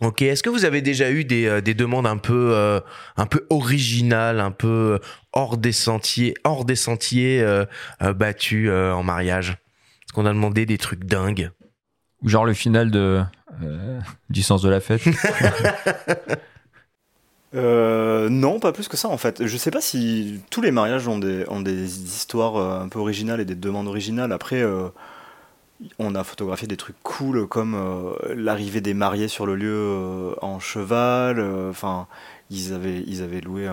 Ok, est-ce que vous avez déjà eu des, euh, des demandes un peu, euh, un peu originales, un peu hors des sentiers, hors des sentiers euh, battus en mariage? Est-ce qu'on a demandé des trucs dingues Genre le final de, du sens de la fête? [laughs] Non, pas plus que ça en fait. Je sais pas si tous les mariages ont des, ont des histoires un peu originales et des demandes originales. Après, on a photographié des trucs cool comme euh, l'arrivée des mariés sur le lieu euh, en cheval. Euh, enfin, ils avaient, ils avaient loué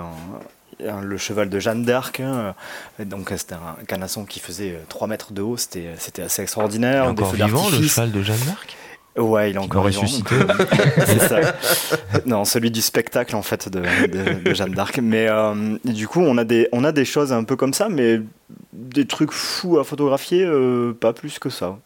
le cheval de Jeanne d'Arc. Hein. donc c'était un canasson qui faisait 3 mètres de haut. C'était, c'était assez extraordinaire. Il est encore vivant le cheval de Jeanne d'Arc? Ouais, il est encore ressuscité. [laughs] c'est ça. Non, celui du spectacle en fait de, de Jeanne d'Arc. Mais du coup, on a des, on a des choses un peu comme ça, mais des trucs fous à photographier, pas plus que ça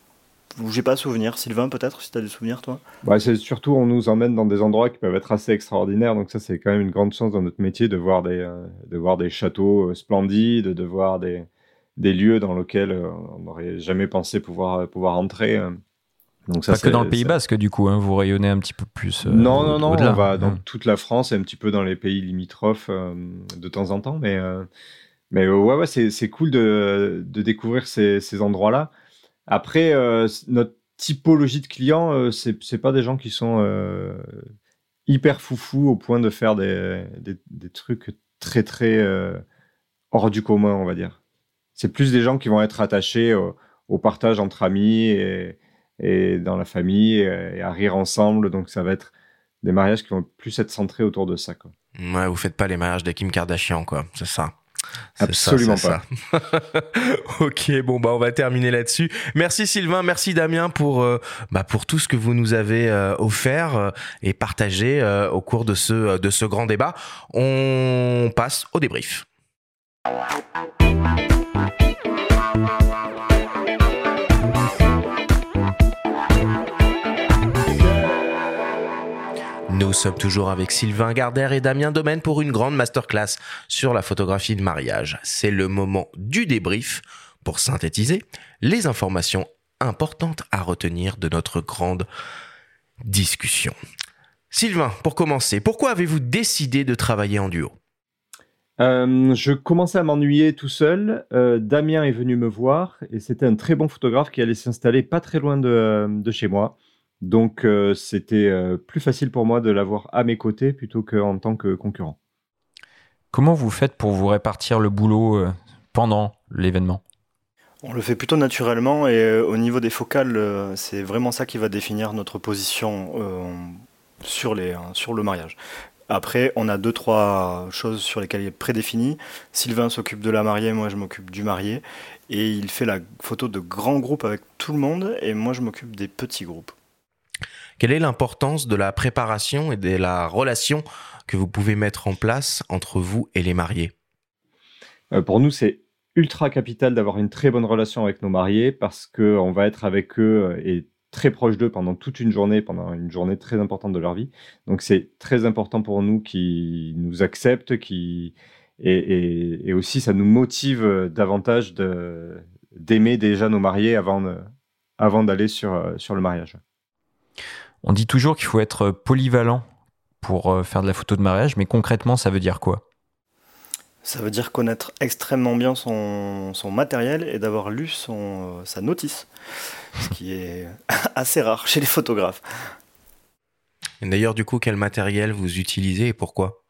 j'ai pas souvenir. Sylvain, peut-être, si tu as des souvenirs, toi bah, C'est surtout, on nous emmène dans des endroits qui peuvent être assez extraordinaires. Donc, ça, c'est quand même une grande chance dans notre métier de voir des, euh, de voir des châteaux euh, splendides, de voir des, des lieux dans lesquels euh, on n'aurait jamais pensé pouvoir, pouvoir entrer. Donc ça, pas que dans le Pays Basque, du coup, hein, vous rayonnez un petit peu plus. non, non, non, on va dans toute la France et un petit peu dans les pays limitrophes de temps en temps. Mais, mais ouais, ouais c'est cool de, de découvrir ces, ces endroits-là. Après, euh, notre typologie de clients, euh, c'est c'est pas des gens qui sont euh, hyper foufous au point de faire des, des, trucs très très hors du commun, on va dire. C'est plus des gens qui vont être attachés au, partage entre amis et, et dans la famille et, à rire ensemble. Donc ça va être des mariages qui vont plus être centrés autour de ça. Quoi. Ouais, vous faites pas les mariages de Kim Kardashian, quoi. C'est ça. Absolument pas. [laughs] ok, bon bah on va terminer là-dessus. Merci Sylvain, merci Damien pour euh, bah, pour tout ce que vous nous avez euh, offert euh, et partagé au cours de ce de ce grand débat. On passe au débrief. Nous sommes toujours avec Sylvain Gardère et Damien Domaine pour une grande masterclass sur la photographie de mariage. C'est le moment du débrief pour synthétiser les informations importantes à retenir de notre grande discussion. Sylvain, pour commencer, pourquoi avez-vous décidé de travailler en duo? Euh, je commençais à m'ennuyer tout seul. Euh, Damien est venu me voir et c'était un très bon photographe qui allait s'installer pas très loin de chez moi. Donc, euh, c'était euh, plus facile pour moi de l'avoir à mes côtés plutôt qu'en tant que concurrent. Comment vous faites pour vous répartir le boulot euh, pendant l'événement? On le fait plutôt naturellement et au niveau des focales, c'est vraiment ça qui va définir notre position sur, les, sur le mariage. Après, on a deux, trois choses sur lesquelles il est prédéfini. Sylvain s'occupe de la mariée, moi je m'occupe du marié. Et il fait la photo de grands groupes avec tout le monde et moi je m'occupe des petits groupes. Quelle est l'importance de la préparation et de la relation que vous pouvez mettre en place entre vous et les mariés? Euh, Pour nous, c'est ultra capital d'avoir une très bonne relation avec nos mariés parce qu'on va être avec eux euh, et très proche d'eux pendant toute une journée, pendant une journée très importante de leur vie. Donc c'est très important pour nous qu'ils nous acceptent, qu'ils et, aussi, ça nous motive davantage d'aimer déjà nos mariés avant, d'aller sur le mariage. On dit toujours qu'il faut être polyvalent pour faire de la photo de mariage, mais concrètement, ça veut dire quoi? Ça veut dire connaître extrêmement bien son, son matériel et d'avoir lu son, sa notice, ce qui est [laughs] assez rare chez les photographes. D'ailleurs, du coup, quel matériel vous utilisez et pourquoi?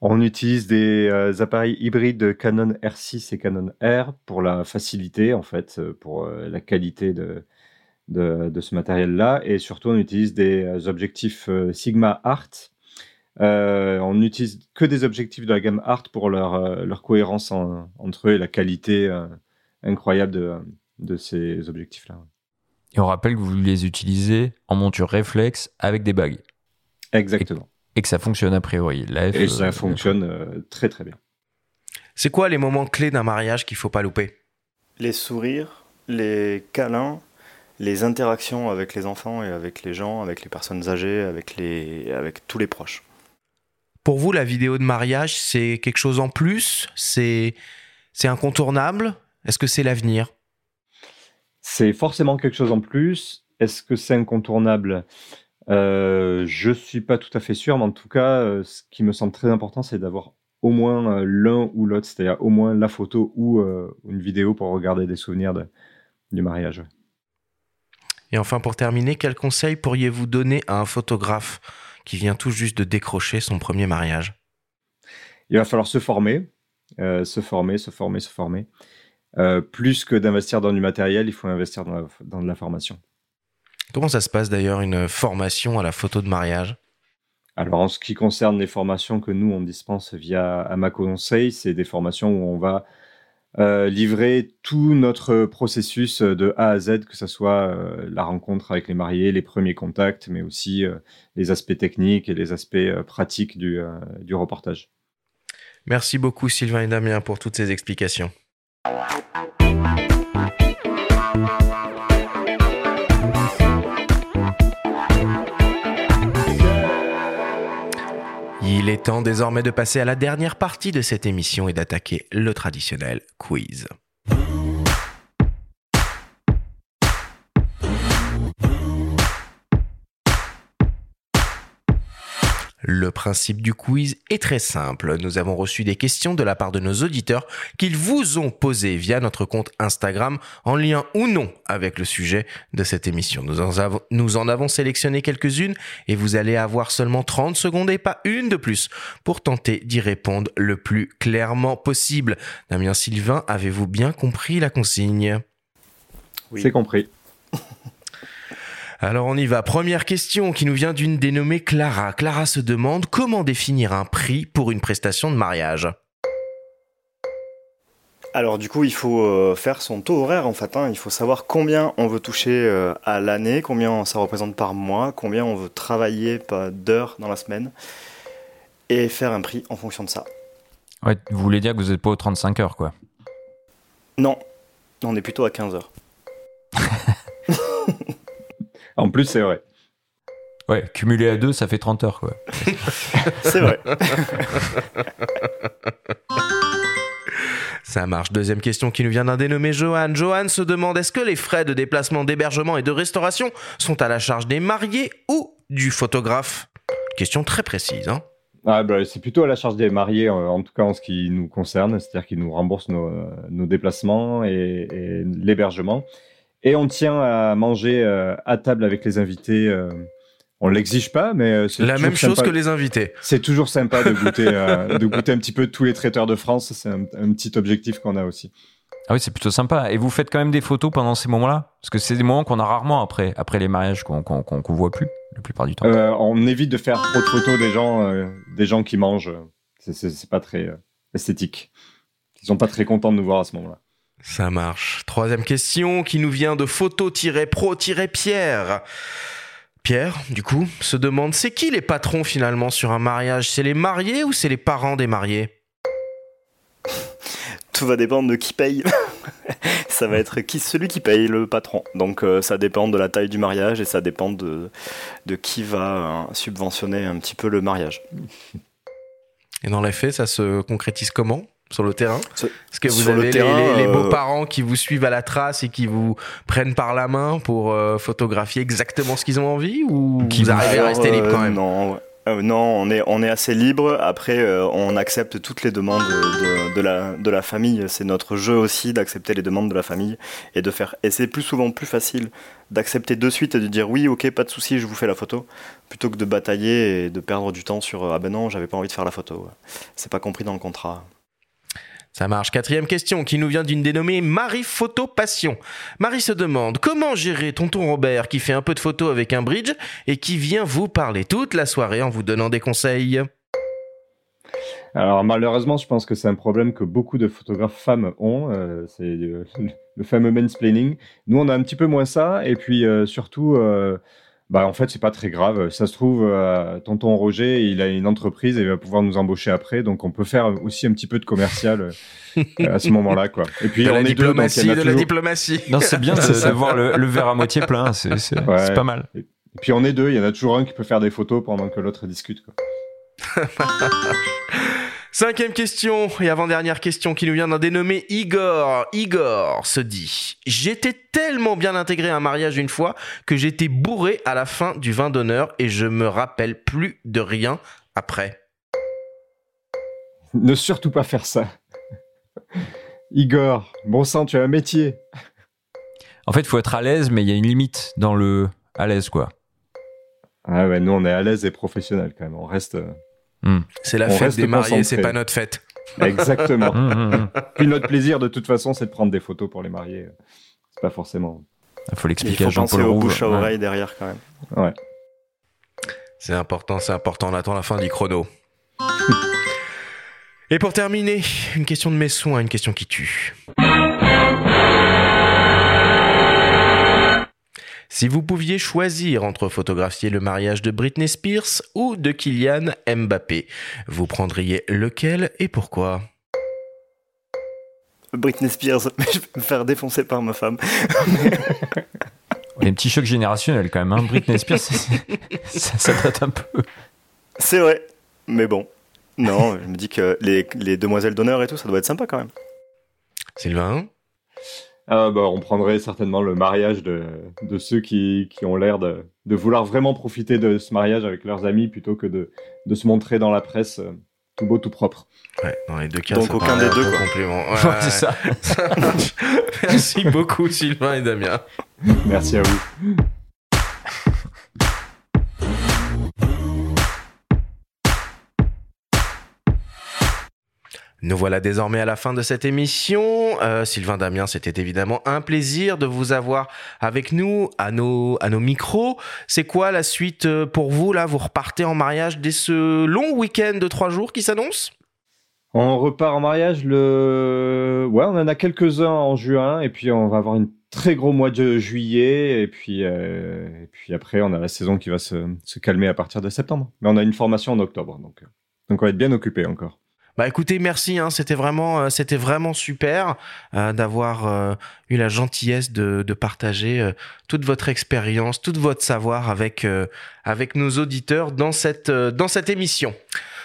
On utilise des euh, appareils hybrides Canon R6 et Canon R pour la facilité, en fait, euh, pour euh, la qualité de, de, ce matériel-là. Et surtout, on utilise des objectifs Sigma Art. on n'utilise que des objectifs de la gamme Art pour leur, leur cohérence entre eux et la qualité incroyable de, de ces objectifs-là. Et on rappelle que vous les utilisez en monture réflexe avec des bagues. Exactement. Et, que ça fonctionne a priori. et ça euh, fonctionne euh, très très bien. C'est quoi les moments clés d'un mariage qu'il faut pas louper? Les sourires, les câlins, les interactions avec les enfants et avec les gens, avec les personnes âgées, avec, les, avec tous les proches. Pour vous, la vidéo de mariage, c'est quelque chose en plus? C'est incontournable? Est-ce que c'est l'avenir? C'est forcément quelque chose en plus. Est-ce que c'est incontournable? Euh, Je suis pas tout à fait sûr, mais en tout cas, euh, ce qui me semble très important, c'est d'avoir au moins euh, l'un ou l'autre, c'est-à-dire au moins la photo ou euh, une vidéo pour regarder des souvenirs du mariage. Et enfin, pour terminer, quel conseil pourriez-vous donner à un photographe qui vient tout juste de décrocher son premier mariage? Il va falloir se former, se former, se former, se former. Euh, plus que d'investir dans du matériel, il faut investir dans, de la formation. Comment ça se passe d'ailleurs une formation à la photo de mariage? Alors en ce qui concerne les formations que nous on dispense via Amaco Conseil, c'est des formations où on va euh, livrer tout notre processus de A à Z, que ce soit euh, la rencontre avec les mariés, les premiers contacts, mais aussi les aspects techniques et les aspects pratiques du, du reportage. Merci beaucoup Sylvain et Damien pour toutes ces explications. Il est temps désormais de passer à la dernière partie de cette émission et d'attaquer le traditionnel quiz. Le principe du quiz est très simple. Nous avons reçu des questions de la part de nos auditeurs qu'ils vous ont posées via notre compte Instagram en lien ou non avec le sujet de cette émission. Nous en avons, nous en avons sélectionné quelques-unes et vous allez avoir seulement 30 secondes et pas une de plus pour tenter d'y répondre le plus clairement possible. Damien Sylvain, avez-vous bien compris la consigne? Oui. C'est compris. [laughs] Alors on y va. Première question qui nous vient d'une dénommée Clara. Clara se demande comment définir un prix pour une prestation de mariage. Alors du coup, il faut euh, faire son taux horaire en fait. Hein. Il faut savoir combien on veut toucher euh, à l'année, combien ça représente par mois, combien on veut travailler d'heures dans la semaine, et faire un prix en fonction de ça. Ouais, vous voulez dire que vous n'êtes pas aux 35 heures, quoi Non, on est plutôt à 15 heures. [laughs] En plus, c'est vrai. Ouais, cumulé à deux, ça fait 30 heures, quoi. [laughs] c'est vrai. Ça marche. Deuxième question qui nous vient d'un dénommé Johan. Johan se demande est-ce que les frais de déplacement, d'hébergement et de restauration sont à la charge des mariés ou du photographe? Question très précise. Hein ah, bah, c'est plutôt à la charge des mariés, en tout cas en ce qui nous concerne, c'est-à-dire qu'ils nous remboursent nos, déplacements et l'hébergement. Et on tient à manger euh, à table avec les invités. Euh, on l'exige pas, mais euh, c'est la même chose que les invités. C'est toujours sympa de goûter, [laughs] de goûter un petit peu tous les traiteurs de France. C'est un, petit objectif qu'on a aussi. Ah oui, c'est plutôt sympa. Et vous faites quand même des photos pendant ces moments-là? Parce que c'est des moments qu'on a rarement après, après les mariages, qu'on qu'on voit plus la plupart du temps. on évite de faire trop de photos des gens, des gens qui mangent. C'est pas très esthétique. Ils sont pas très contents de nous voir à ce moment-là. Ça marche. Troisième question qui nous vient de photo-pro-pierre. Pierre, du coup, se demande c'est qui les patrons finalement sur un mariage? C'est les mariés ou c'est les parents des mariés? Tout va dépendre de qui paye. [laughs] ça va être qui celui qui paye le patron. Donc euh, ça dépend de la taille du mariage et ça dépend de, de qui va euh, subventionner un petit peu le mariage. Et dans les faits, ça se concrétise comment? Sur le terrain Est-ce que vous sur avez les- terrain, les, les euh, beaux-parents qui vous suivent à la trace et qui vous prennent par la main pour euh, photographier exactement ce qu'ils ont envie ou vous arrivez à rester libre euh, quand même? Non, ouais. Euh, non, on est, on est assez libre. Après, euh, on accepte toutes les demandes de, de la, de la famille. C'est notre jeu aussi d'accepter les demandes de la famille et de faire. Et c'est plus souvent plus facile d'accepter de suite et de dire oui, ok, pas de souci, je vous fais la photo, plutôt que de batailler et de perdre du temps sur ah ben non, j'avais pas envie de faire la photo. C'est pas compris dans le contrat. Ça marche. Quatrième question qui nous vient d'une dénommée Marie Photo Passion. Marie se demande comment gérer tonton Robert qui fait un peu de photos avec un bridge et qui vient vous parler toute la soirée en vous donnant des conseils? Alors malheureusement, je pense que c'est un problème que beaucoup de photographes femmes ont. euh, c'est euh, [laughs] le fameux mansplaining. Nous, on a un petit peu moins ça. Et puis euh, surtout, bah, en fait, c'est pas très grave. Ça se trouve, euh, tonton Roger, il a une entreprise et il va pouvoir nous embaucher après. Donc on peut faire aussi un petit peu de commercial euh, [laughs] à ce moment-là. quoi. Et puis De on la est deux, donc il y en a de la diplomatie. Non, c'est bien [laughs] de, voir le, le verre à moitié plein. C'est c'est- Ouais. c'est pas mal. Et puis on est deux, il y en a toujours un qui peut faire des photos pendant que l'autre discute. Quoi. [laughs] Cinquième question et avant-dernière question qui nous vient d'un dénommé Igor. Igor se dit J'étais tellement bien intégré à un mariage une fois que j'étais bourré à la fin du vin d'honneur et je me rappelle plus de rien après. Ne surtout pas faire ça. Igor, bon sang, tu as un métier. En fait, il faut être à l'aise, mais il y a une limite dans le à l'aise, quoi. Ah ouais, nous on est à l'aise et professionnel quand même. On reste. Euh, C'est la on fête des mariés, c'est pas notre fête. [laughs] Exactement. Hum, hum. Puis notre plaisir de toute façon, c'est de prendre des photos pour les mariés. C'est pas forcément. Il faut l'expliquer à faut penser Jean-Paul aux Rouve. bouches à Ouais. oreille derrière quand même. Ouais. C'est important, c'est important. On attend la fin du chrono. [laughs] Et pour terminer, une question de mes soins, une question qui tue. Si vous pouviez choisir entre photographier le mariage de Britney Spears ou de Kylian Mbappé, vous prendriez lequel et pourquoi? Britney Spears, mais [laughs] je vais me faire défoncer par ma femme. Il y a un petit choc générationnel quand même. Hein. Britney Spears, [laughs] ça date un peu. C'est vrai, mais bon. Non, je me dis que les, les demoiselles d'honneur et tout, ça doit être sympa quand même. Sylvain? Ah bah, on prendrait certainement le mariage de, de ceux qui, qui ont l'air de, de vouloir vraiment profiter de ce mariage avec leurs amis plutôt que de, de se montrer dans la presse euh, tout beau, tout propre. Ouais, dans les deux cas, Donc ça aucun des deux, complément. Ouais, [laughs] Ouais, ouais. c'est ça. [laughs] [laughs] Merci beaucoup Sylvain et Damien. Merci à vous. Nous voilà désormais à la fin de cette émission. Euh, Sylvain Damien, c'était évidemment un plaisir de vous avoir avec nous à nos, à nos micros. C'est quoi la suite euh, pour vous là? Vous repartez en mariage dès ce long week-end de trois jours qui s'annonce? On repart en mariage le. Ouais, on en a quelques-uns en juin, et puis on va avoir un très gros mois de juillet, et puis, euh, et puis après, on a la saison qui va se, se calmer à partir de septembre. Mais on a une formation en octobre, donc, donc on va être bien occupé encore. Bah écoutez, merci. Hein, c'était vraiment, euh, c'était vraiment super euh, d'avoir euh, eu la gentillesse de, de partager euh, toute votre expérience, tout votre savoir avec euh, avec nos auditeurs dans cette euh, dans cette émission.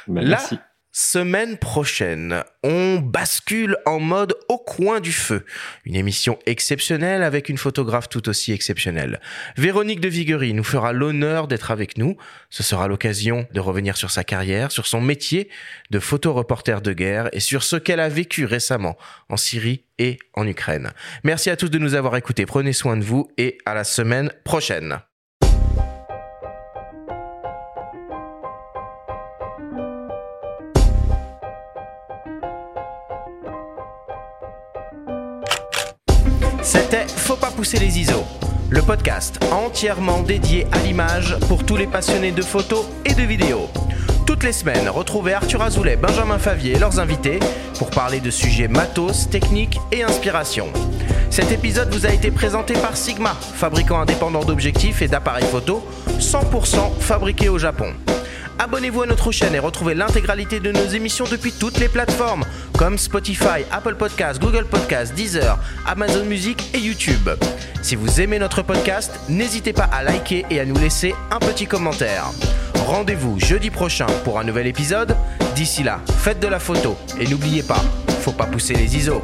La merci. Semaine prochaine, on bascule en mode au coin du feu. Une émission exceptionnelle avec une photographe tout aussi exceptionnelle. Véronique de Viguerie nous fera l'honneur d'être avec nous. Ce sera l'occasion de revenir sur sa carrière, sur son métier de photoreporter de guerre et sur ce qu'elle a vécu récemment en Syrie et en Ukraine. Merci à tous de nous avoir écoutés. Prenez soin de vous et à la semaine prochaine. Faut pas pousser les ISO, le podcast entièrement dédié à l'image pour tous les passionnés de photos et de vidéos. Toutes les semaines, retrouvez Arthur Azoulay, Benjamin Favier et leurs invités pour parler de sujets matos, techniques et inspiration. Cet épisode vous a été présenté par Sigma, fabricant indépendant d'objectifs et d'appareils photo 100% fabriqués au Japon. Abonnez-vous à notre chaîne et retrouvez l'intégralité de nos émissions depuis toutes les plateformes comme Spotify, Apple Podcasts, Google Podcasts, Deezer, Amazon Music et YouTube. Si vous aimez notre podcast, n'hésitez pas à liker et à nous laisser un petit commentaire. Rendez-vous jeudi prochain pour un nouvel épisode. D'ici là, faites de la photo et n'oubliez pas, faut pas pousser les ISO.